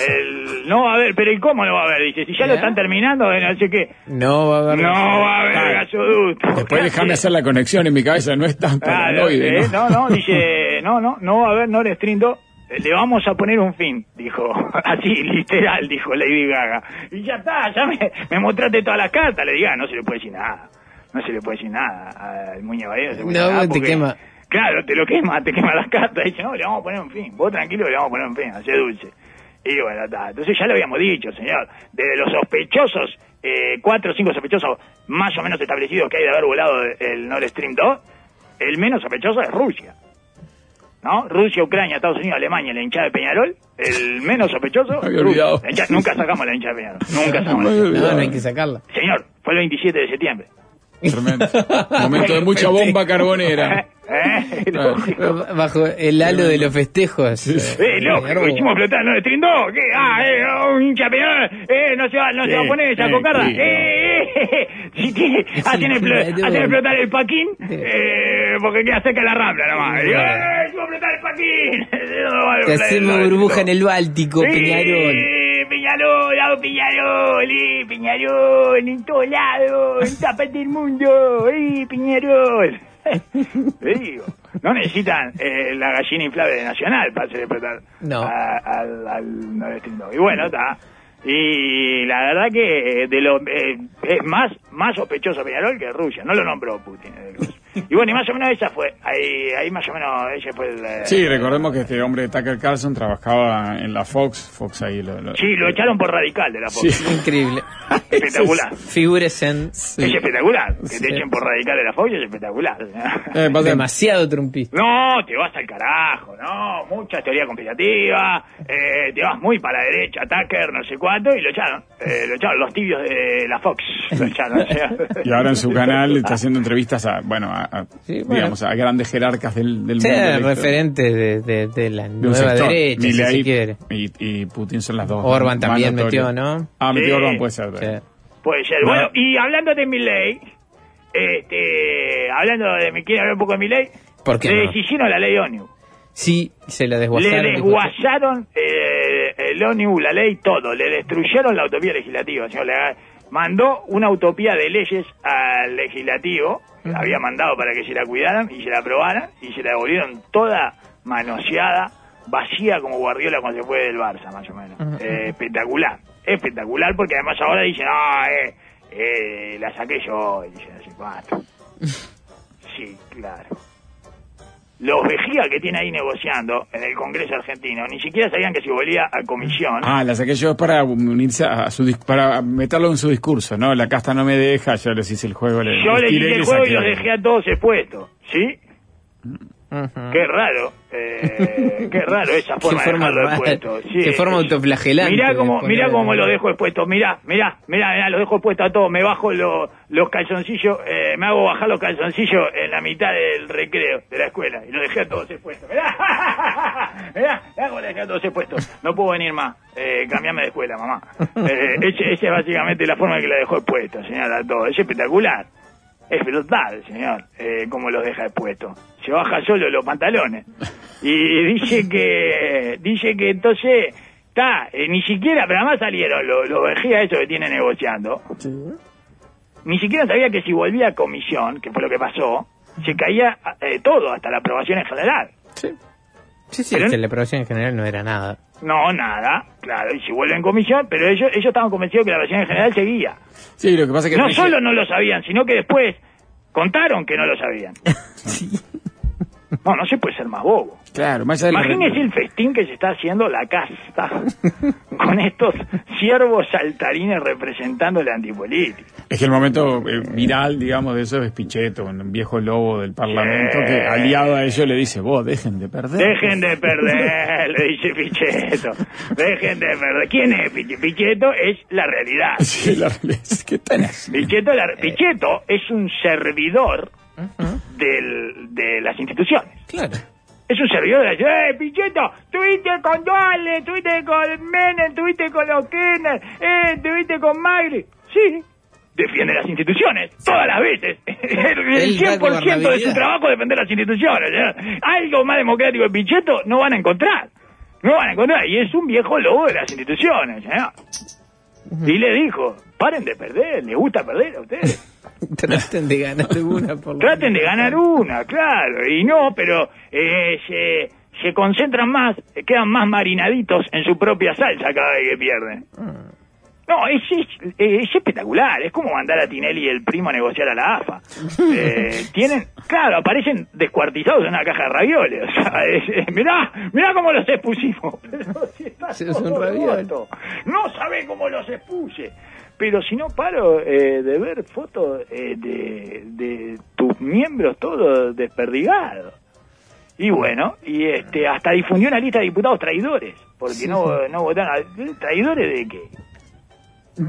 El- no va a haber, pero ¿y cómo no va a haber? Dice, si ya lo ¿Ya? están terminando, eh, no sé qué. No va a haber. No va a haber Claro. gasoducto. Después déjame hacer la conexión en mi cabeza, no es tan Claro, paranoide, eh, ¿no? no, no, dice, no, no, no va a haber Nord Stream 2. Le vamos a poner un fin, dijo, así, literal, dijo Lady Gaga. Y ya está, ya me, me mostraste todas las cartas. Le diga, no se le puede decir nada. No se le puede decir nada al Muñe Badía, no nada te quema. Claro, te lo quema, te quema las cartas. Dice, no, le vamos a poner un fin. Vos tranquilo, le vamos a poner un fin, hace dulce. Y bueno, está. Entonces ya lo habíamos dicho, señor. De los sospechosos, eh, cuatro o cinco sospechosos más o menos establecidos que hay de haber volado el Nord Stream 2, el menos sospechoso es Rusia. ¿No? Rusia, Ucrania, Estados Unidos, Alemania, la hinchada de Peñarol, el menos sospechoso. Me olvidado. Hinchada- nunca sacamos la hinchada de Peñarol. Nunca sacamos la hinchada. No, no hay que sacarla. Señor, fue el 27 de septiembre. Tremendo. Momento de mucha bomba carbonera. ¿Eh? Bajo el halo de los festejos. Eh, lógico, hicimos explotar el Nord Stream 2. ¿Qué? Ah, eh, un hincha Peñarol. Eh, no se va, no se va a Sí, poner esa sí, cocarda. sí, Eh, eh, si tiene, hacen, explo- hacen explotar el paquín, eh, porque queda cerca la rambla nomás. Digo, eh, hicimos explotar el paquín. No Te hacemos burbuja en el Báltico, 2. Peñarol. Eh, Peñarol, hago Peñarol, eh, Peñarol, en todos lados, en parte del mundo, eh, Peñarol. Te digo, no necesitan eh, la gallina inflable de Nacional para hacer explotar No. a- al, al Nord Stream 2. Y bueno, está. Y la verdad que eh, de lo eh, es más más sospechoso Peñarol que Rusia, no lo nombró Putin. Y bueno, y más o menos esa fue, ahí, ahí más o menos ese fue el... eh, Sí, recordemos que este hombre, Tucker Carlson, trabajaba en la Fox. Fox ahí lo. lo- Sí, lo echaron por radical de la Fox. Sí. Increíble. Espectacular. Figúrese en. Es espectacular. Que Sí. te echen por radical de la Fox es espectacular. Eh, pasa- Demasiado trumpista. No, te vas al carajo, no, mucha teoría conspirativa, eh, te vas muy para la derecha, Tucker, no sé cuánto, y lo echaron, eh, lo echaron, los tibios de la Fox, lo echaron. o sea. Y ahora en su canal está haciendo entrevistas a, bueno, a a, a, Sí, bueno. digamos, a grandes jerarcas del, del Sí, mundo. referentes de, de, de la nueva sector. derecha, si Milei se quiere. Y, y Putin son las dos. Orban también metió, ¿no? Ah, metió Sí. Orban, puede ser. Sí. Puede ser. No. Bueno, y hablando de mi ley, este, hablando de mi, ¿quiere hablar un poco de mi ley? ¿Por qué Le no? la ley ONU. Sí, se la Le desguazaron. desguazaron eh, el ONU, la ley, todo. Le destruyeron la utopía legislativa. señor. Le mandó una utopía de leyes al legislativo. La había mandado para que se la cuidaran y se la aprobaran. Y se la devolvieron toda manoseada, vacía como Guardiola cuando se fue del Barça, más o menos. Eh, espectacular. Espectacular porque además ahora dicen, no, eh, eh, la saqué yo. Y dicen, así, cuatro. Sí, claro. Los vejiga que tiene ahí negociando en el Congreso argentino ni siquiera sabían que si volvía a comisión. Ah, la saqué yo para unirse a su para meterlo en su discurso, ¿no? La casta no me deja, yo les hice el juego. le- Yo les hice el juego y los dejé a todos expuestos, ¿sí? Qué raro, eh, qué raro esa forma, Qué forma de dejarlo expuesto. Sí, qué forma autoflagelante Mirá cómo, mirá cómo lo dejo expuesto, mirá, mirá, mirá, mirá, los dejo expuestos a todos, me bajo lo- los calzoncillos, eh, me hago bajar los calzoncillos en la mitad del recreo de la escuela y los dejé a todos expuestos. Mirá, mirá, mirá cómo los dejé a todos expuestos. No puedo venir más, eh, cambiame de escuela, mamá. Eh, ese- esa es básicamente la forma que la dejó expuesto, señor, a todos. Es espectacular. Es brutal, señor, eh, cómo los deja expuestos. Se baja solo los pantalones. Y dice que, dice que entonces, está, eh, ni siquiera, pero además salieron los, los vejigas esos que tiene negociando. Ni siquiera sabía que si volvía a comisión, que fue lo que pasó, se caía eh, todo, hasta la aprobación en general. Sí, sí, Pero- que la aprobación en general no era nada. No, nada, claro, y si vuelve en comisión, pero ellos, ellos estaban convencidos que la aprobación en general seguía. Sí, lo que pasa es que. No solo no lo sabían, sino que después contaron que no lo sabían. No, no se puede ser más bobo. Claro, más Imagínese el festín que se está haciendo la casta con estos siervos saltarines representando la antipolítica. Es que el momento eh, viral, digamos, de eso es Pichetto, un viejo lobo del Parlamento Sí. que aliado a ello le dice, vos, dejen de perder. Dejen de perder, le dice Pichetto. Dejen de perder. ¿Quién es Pich- Pichetto? Es la realidad. Sí, la realidad así. Pichetto, la- Pichetto es un servidor del- de las instituciones. Claro. Es un servidor de la ¡Eh, Pichetto! Tuviste con Duale, tuviste con Menem, tuviste con los Kirchner, eh, tuviste con Magri. Sí, defiende las instituciones, todas las veces. El Él da 100% de su trabajo es defender las instituciones. ¿eh? Algo más democrático que Pichetto no van a encontrar. No van a encontrar. Y es un viejo lobo de las instituciones. ¿eh? Y le dijo, paren de perder, les gusta perder a ustedes. Traten de ganar una por Traten de ganar una, claro, y no, pero eh, se, se concentran más, quedan más marinaditos en su propia salsa cada vez que pierden. No, es, es, es espectacular, es como mandar a Tinelli y el primo a negociar a la AFA. Eh, tienen, claro, aparecen descuartizados en una caja de ravioles. O sea, es- mirá, mirá cómo los expusimos. Pero si está Sí, es un. No sabe cómo los expuse. Pero si no paro eh, de ver fotos eh, de, de tus miembros todos desperdigados. Y bueno, y este hasta difundió una lista de diputados traidores, porque no, no votaron. ¿Traidores de qué?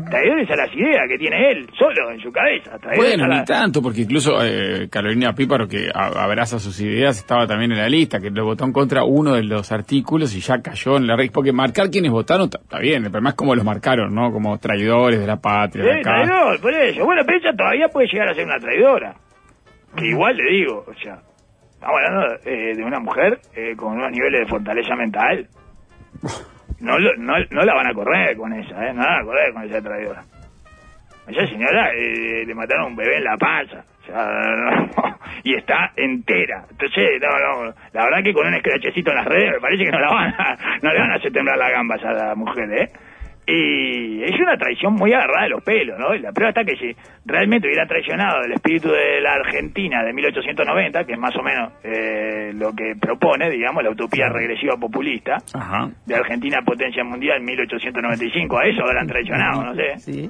Traidores a las ideas que tiene él, solo en su cabeza. Bueno, la- ni tanto, porque incluso eh, Carolina Píparo, que abraza sus ideas, estaba también en la lista, que le votó en contra uno de los artículos y ya cayó en la raíz. Porque marcar quienes votaron está bien, pero más como los marcaron, ¿no? Como traidores de la patria. de Sí, acá. traidor, por eso. Bueno, pero ella todavía puede llegar a ser una traidora. Que igual le digo, o sea, estamos hablando eh, de una mujer eh, con unos niveles de fortaleza mental. No, no, no la van a correr con esa, ¿eh? No la van a correr con esa traidora. A esa señora eh, le mataron un bebé en la panza. Y está entera. Entonces, no, la verdad que con un escrachecito en las redes me parece que no la van a, no le van a hacer temblar las gambas a la mujer, ¿eh? Y es una traición muy agarrada de los pelos, ¿no? La prueba está que si realmente hubiera traicionado el espíritu de la Argentina de 1890, que es más o menos eh, lo que propone, digamos, la utopía regresiva populista, Ajá. de Argentina potencia mundial 1895, a eso habrán traicionado, no sé. Sí.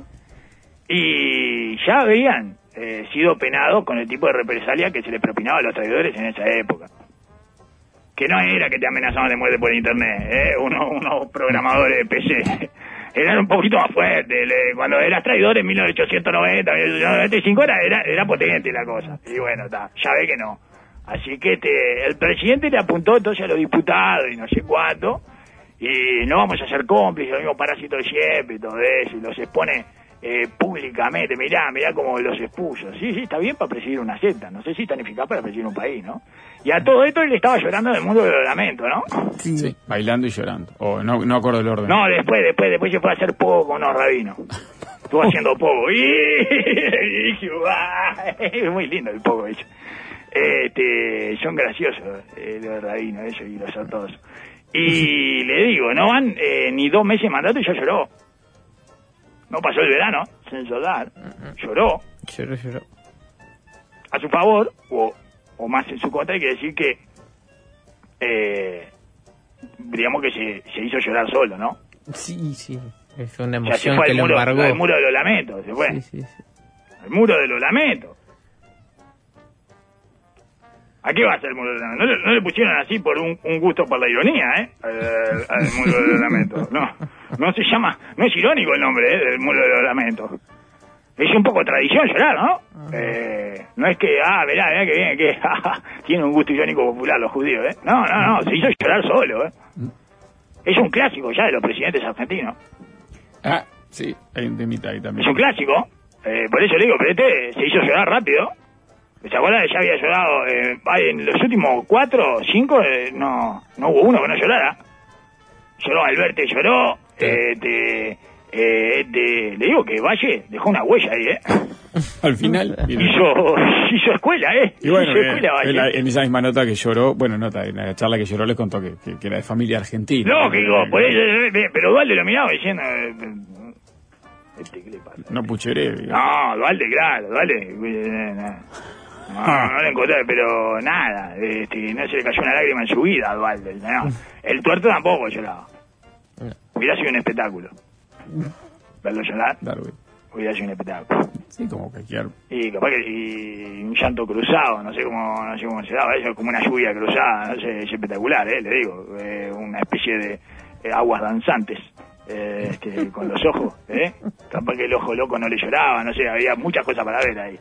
Y ya habían eh, sido penados con el tipo de represalia que se les propinaba a los traidores en esa época. Que no era que te amenazaban de muerte por internet, ¿eh? Uno- unos programadores de PC. Eran un poquito más fuertes. Le- cuando eras traidor en 1890, 1895 era, era, era potente la cosa. Y bueno, está, ya ve que no. Así que este, el presidente le apuntó entonces a los diputados y no sé cuánto, y no vamos a ser cómplices, los mismos parásitos de siempre y todo eso, y los expone eh, públicamente, mirá, mirá cómo los expuso. Sí, sí, está bien para presidir una secta, no sé si tan eficaz para presidir un país, ¿no? Y a todo esto él estaba llorando del mundo del lamento, ¿no? Sí, bailando y llorando. O no, no acuerdo el orden. No, después, después, después se fue a hacer poco con los rabinos. Estuvo haciendo poco. Y dije, "Guau". es muy lindo el poco eso. Este, son graciosos eh, los rabinos, ellos y los ortodoxos. Y le digo, no van eh, ni dos meses de mandato y ya lloró. No pasó el verano, sin soldar. Lloró Lloró, lloró. a su favor, o, o más en su contra, hay que decir que, eh, digamos que se, se hizo llorar solo, ¿no? Sí, sí. Fue una O sea, se emoción fue que al lo muro, embargó. al muro de los lamentos, se fue. Sí, sí, sí. Al muro de los lamentos. ¿A qué va a ser el muro de los lamentos? No, le- no le pusieron así por un, un gusto por la ironía, ¿eh? Al, al muro de los lamentos. No, no se llama, no es irónico el nombre, ¿eh? Del muro de los lamentos. Es un poco tradición llorar, ¿no? Eh, no es que, ah, verá, verá que viene, que tiene un gusto irónico popular los judíos, ¿eh? No, no, no, se hizo llorar solo, ¿eh? Es un clásico ya de los presidentes argentinos. Ah, sí, hay un temita ahí Es también. un clásico. Eh, por eso le digo, pero este se hizo llorar rápido. ¿Se acuerdan que ya había llorado? Eh, en los últimos cuatro, cinco, eh, no, no hubo uno que no llorara. Lloró Alberto, lloró. Eh, te- eh, te- le digo que Valle dejó una huella ahí, ¿eh? Al final. Hizo, hizo escuela, ¿eh? Y bueno, hizo eh, escuela, Valle. en, la- en esa misma nota que lloró, bueno, nota, en la charla que lloró les contó que, que- que era de familia argentina. Lógico, Eh, por eso, eh, pero Dualde lo miraba diciendo... eh, este, ¿qué le pasa? No pucheré, digo. No, Dualde, claro, Dualde. eh, no. No, no lo encontré, pero nada, este, no se le cayó una lágrima en su vida a Dualde. no. El tuerto tampoco lloraba. Hubiera sido un espectáculo. Verlo llorar Darwin. hubiera sido un espectáculo. Sí, como cualquier. Y capaz que y un llanto cruzado, no sé cómo, no sé cómo se daba eso, como una lluvia cruzada, no sé, es espectacular, eh, le digo, eh, una especie de eh, aguas danzantes. eh, este, con los ojos, ¿eh? Capaz que el ojo loco no le lloraba, no sé, había muchas cosas para ver ahí.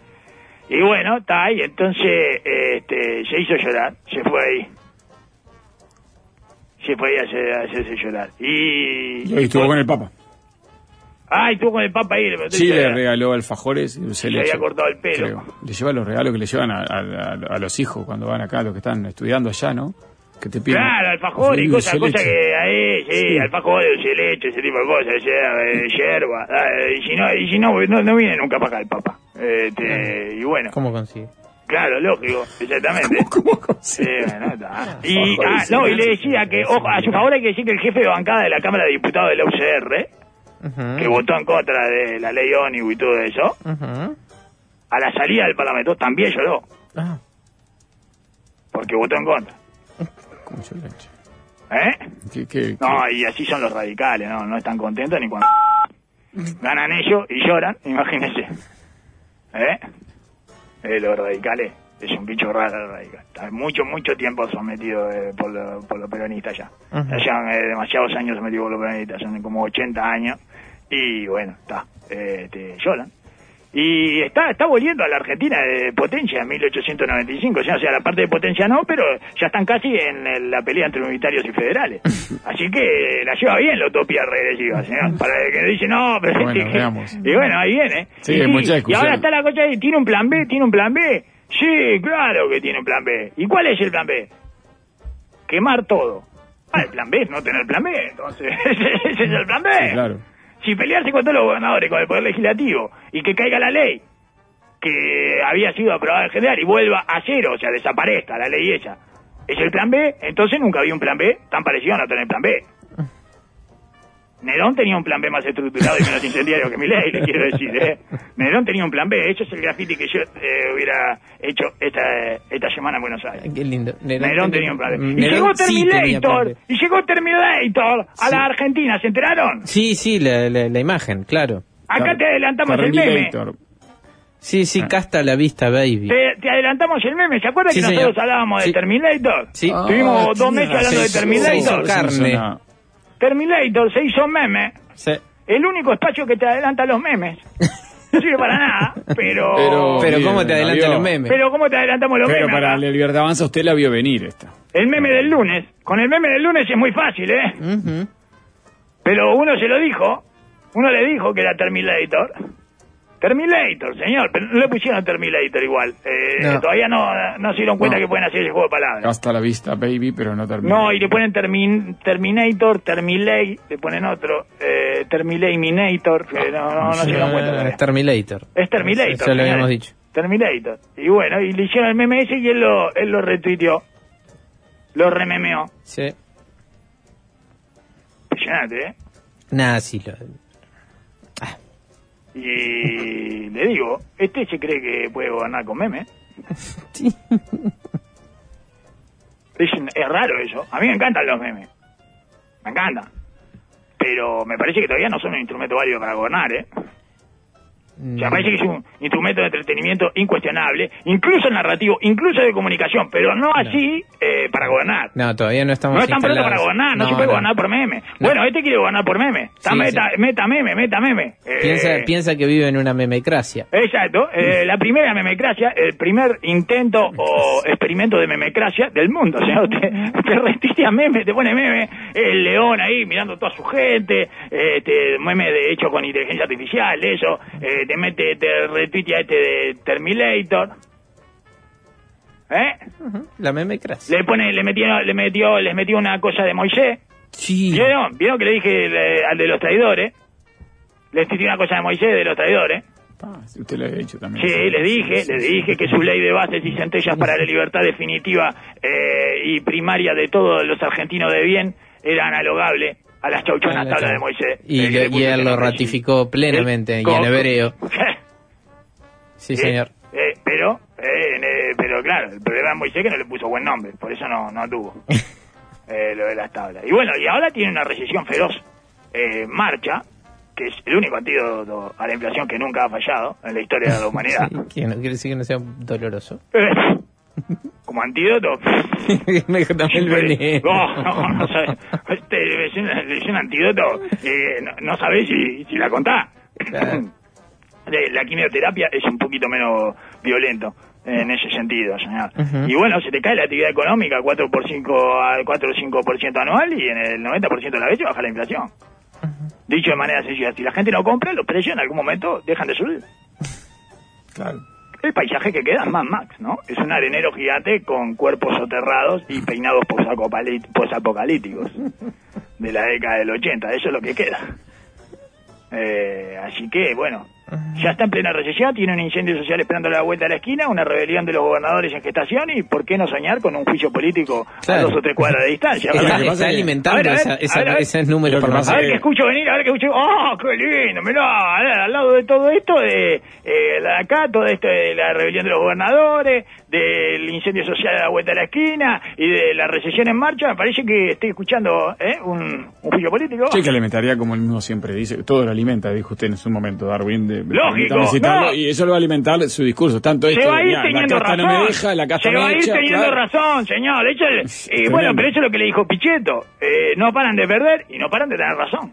Y bueno, está ahí, entonces este, se hizo llorar, se fue ahí. Se fue ahí a, hacer- a hacerse llorar. Y... Y hoy estuvo con el Papa. Ah, estuvo con el Papa ahí. le Sí, le regaló alfajores Se de le había cortado el pelo. creo. Le lleva los regalos que le llevan a, a- a- a los hijos cuando van acá, los que están estudiando allá, ¿no? Que te piden. Claro, alfajor y cosas, cosas que ahí, sí, Sí. alfajor, dulce de leche, ese tipo de cosas, yerba, eh, eh, y si no, y si no, no, no viene nunca para acá el papá. Este, y bueno, ¿Cómo consigue? claro, lógico, exactamente. ¿Cómo consigue? Sí, bueno, está. Y, ah, no, y le decía que, ojo, a su favor hay que decir que el jefe de bancada de la Cámara de Diputados de la UCR, Que votó en contra de la ley ONU y todo eso, a la salida del Parlamento también lloró, Ah, porque votó en contra. ¿Eh? ¿Qué- qué- No, y así son los radicales, ¿no? No están contentos ni cuando ganan ellos y lloran, imagínense. ¿Eh? Eh, los radicales, es un bicho raro radical. Mucho, mucho tiempo sometido eh, por, lo- por los peronistas ya. Ya llevan eh, demasiados años sometidos por los peronistas, son como 80 años. Y bueno, está, eh, te lloran. Y está está volviendo a la Argentina de potencia en 1895. O sea, o sea, la parte de potencia no, pero ya están casi en la pelea entre unitarios y federales. Así que la lleva bien la utopía regresiva, señor. Para el que dice, no, pero... Bueno, veamos. Y bueno, ahí viene. Sí, y, hay mucha y discusión. ahora está la cosa de, ¿tiene un plan B? ¿Tiene un plan B? Sí, claro que tiene un plan B. ¿Y cuál es el plan B? Quemar todo. Ah, el plan B es no tener plan B, entonces. Ese es el plan B. Sí, claro. Si pelearse con todos los gobernadores, con el Poder Legislativo, y que caiga la ley que había sido aprobada en general y vuelva a cero, o sea, desaparezca la ley esa, es el plan B, entonces nunca había un plan B tan parecido a no tener plan B. Nerón tenía un plan B más estructurado y menos incendiario que mi ley, le quiero decir, ¿eh? Nerón tenía un plan B, eso es el graffiti que yo eh, hubiera hecho esta, esta semana en Buenos Aires. qué lindo. Nerón tenía un plan B. Y llegó Terminator, y llegó Terminator a Sí. la Argentina, ¿se enteraron? Sí, sí, la, la, la imagen, claro. Acá te adelantamos el meme. Sí, sí, casta la vista, baby. Te, te adelantamos el meme, ¿se acuerdan Sí, que nosotros señor. hablábamos de. Terminator? Sí. Ah, Tuvimos dos meses hablando de. Terminator. Se hizo carne. Terminator se hizo meme Sí. el único espacio que te adelanta los memes. No sirve para nada, pero... Pero- Pero Bien, ¿cómo te la adelantan los memes? Pero ¿cómo te adelantamos los Pero memes? para acá? la Libertad Avanza usted la vio venir esta. El meme del lunes. Con el meme del lunes es muy fácil, ¿eh? Pero uno se lo dijo. Uno le dijo que era Terminator. Terminator, señor. Pero no le pusieron Terminator igual. Eh, No. Todavía no, no se dieron cuenta No. que pueden hacer ese juego de palabras. Hasta la vista, baby, pero no termina. No, y le ponen termin- Terminator, Termilay, le ponen otro, eh, Termilayminator, que no, no, no se dieron cuenta. Todavía. Terminator. Es Terminator. Eso lo habíamos dicho. Terminator. Y bueno, y le hicieron el meme ese y él lo, él lo retuiteó. Lo rememeó. Sí. Impresionante, ¿eh? Nada, sí. Lo... Y le digo, este se cree que puede gobernar con meme. Sí. Es, es raro eso. A mí me encantan los memes. Me encantan. Pero me parece que todavía no son un instrumento válido para gobernar, ¿eh? O sea, parece que es un instrumento de entretenimiento incuestionable, incluso narrativo, incluso de comunicación, pero no así eh, para gobernar. No, todavía no estamos No están pronto para gobernar, no, se puede gobernar por meme. Bueno, este quiere gobernar por meme. Está Sí, meta, sí. meta meme, meta meme. Eh, Piensa, piensa que vive en una memecracia. Exacto, eh, la primera memecracia, el primer intento o experimento de memecracia del mundo. O sea, te, te retuitea meme, te pone meme, el león ahí mirando toda su gente, eh, te, meme de hecho con inteligencia artificial, eso, eh, te mete, te retuitea este de Terminator. ¿Eh? La memecracia. Le pone, le metió, le metió, les metió una cosa de Moisés. Sí. ¿Vieron? ¿Vieron que le dije al de los traidores? Les tiré una cosa de Moisés de los traidores. Ah, si usted lo había dicho también. Sí, les dije, les dije que su ley de bases y centellas para la libertad definitiva eh, y primaria de todos los argentinos de bien era analogable a las chauchonas tablas de Moisés. Y, lo- y él lo ratificó plenamente y en hebreo. Sí, Eh, señor. eh, pero, eh, eh, pero claro, el problema de Moisés es que no le puso buen nombre, por eso no, no tuvo eh, lo de las tablas. Y bueno, y ahora tiene una recesión feroz. Eh, marcha, que es el único antídoto a la inflación que nunca ha fallado en la historia de la humanidad. Sí, que no quiere decir que no sea doloroso. Como antídoto. El veneno. No, no, no sabes. Este es un, antídoto. eh, no, no sabés si, si la contás. Claro. La quimioterapia es un poquito menos violento en ese sentido, señor. Y bueno, se te cae la actividad económica 4 por 5 a 4 o 5% anual y en el 90% de la vez baja la inflación. Dicho de manera sencilla, si la gente no compra, los precios en algún momento dejan de subir. Claro. El paisaje que queda es Mad Max, ¿no? Es un arenero gigante con cuerpos soterrados y peinados posapocalí- posapocalípticos de la década del 80. Eso es lo que queda. Eh, así que, bueno, ya está en plena recesión, tiene un incendio social esperando a la vuelta de la esquina, una rebelión de los gobernadores en gestación y, ¿por qué no soñar con un juicio político Claro. a dos o tres cuadras de distancia? Está, alimentando ver, esa- esa- ver, esos números por A ver que escucho venir, a ver que escucho. ¡Oh, qué lindo! Mirá, al lado de todo esto, de eh, acá, todo esto de la rebelión de los gobernadores, del incendio social a la vuelta de la esquina y de la recesión en marcha, me parece que estoy escuchando ¿eh? un, un juicio político. Sí, que alimentaría como él mismo siempre dice. Todo lo alimenta, dijo usted en su momento, Darwin. De, Lógico, no. Y eso lo va a alimentar su discurso. Tanto Se esto, va a ir la teniendo razón. no me deja, la casta Se va a ir teniendo claro. razón, señor. Hecho, el- y tremendo. bueno, pero eso es lo que le dijo Pichetto. Eh, no paran de perder y no paran de tener razón.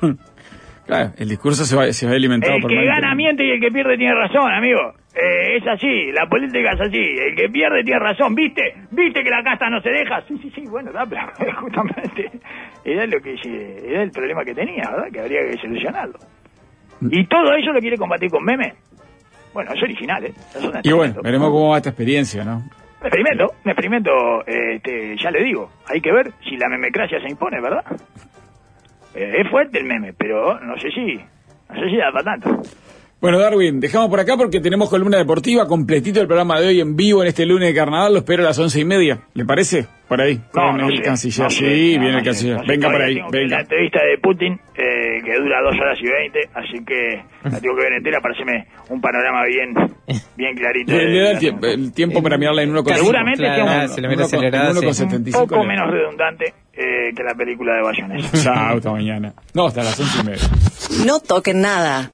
Claro, el discurso se va, se va alimentado El que gana miente y el que pierde tiene razón, amigo. Eh, es así, la política es así. El que pierde tiene razón. ¿Viste? ¿Viste que la casta no se deja? Sí, sí, sí, bueno, da, pero justamente era lo que era el problema que tenía, ¿verdad? Que habría que solucionarlo. Y todo eso lo quiere combatir con meme. Bueno, es original, ¿eh? Es Y bueno, veremos cómo va esta experiencia, ¿no? Un experimento, un experimento, este, ya le digo, hay que ver si la memecracia se impone, ¿verdad? Eh, es fuerte el meme, pero no sé si, no sé si da para tanto. Bueno, Darwin, dejamos por acá porque tenemos columna deportiva, completito el programa de hoy en vivo en este lunes de carnaval. Lo espero a las once y media. ¿Le parece? Por ahí. No, Con no el canciller. no sí, no, viene no el canciller. no venga por ahí, venga. La entrevista de Putin, eh, que dura dos horas y veinte, así que la tengo que ver entera para hacerme un panorama bien, bien clarito. Le, de- le da el tiempo, segunda. el tiempo para mirarla en 1,75. Seguramente sea un- Claro, se le mete acelerada, sí. 1,75. Un poco menos redundante eh, que la película de Bayonetta. Chao, hasta mañana. No, hasta las once y media. No toquen nada.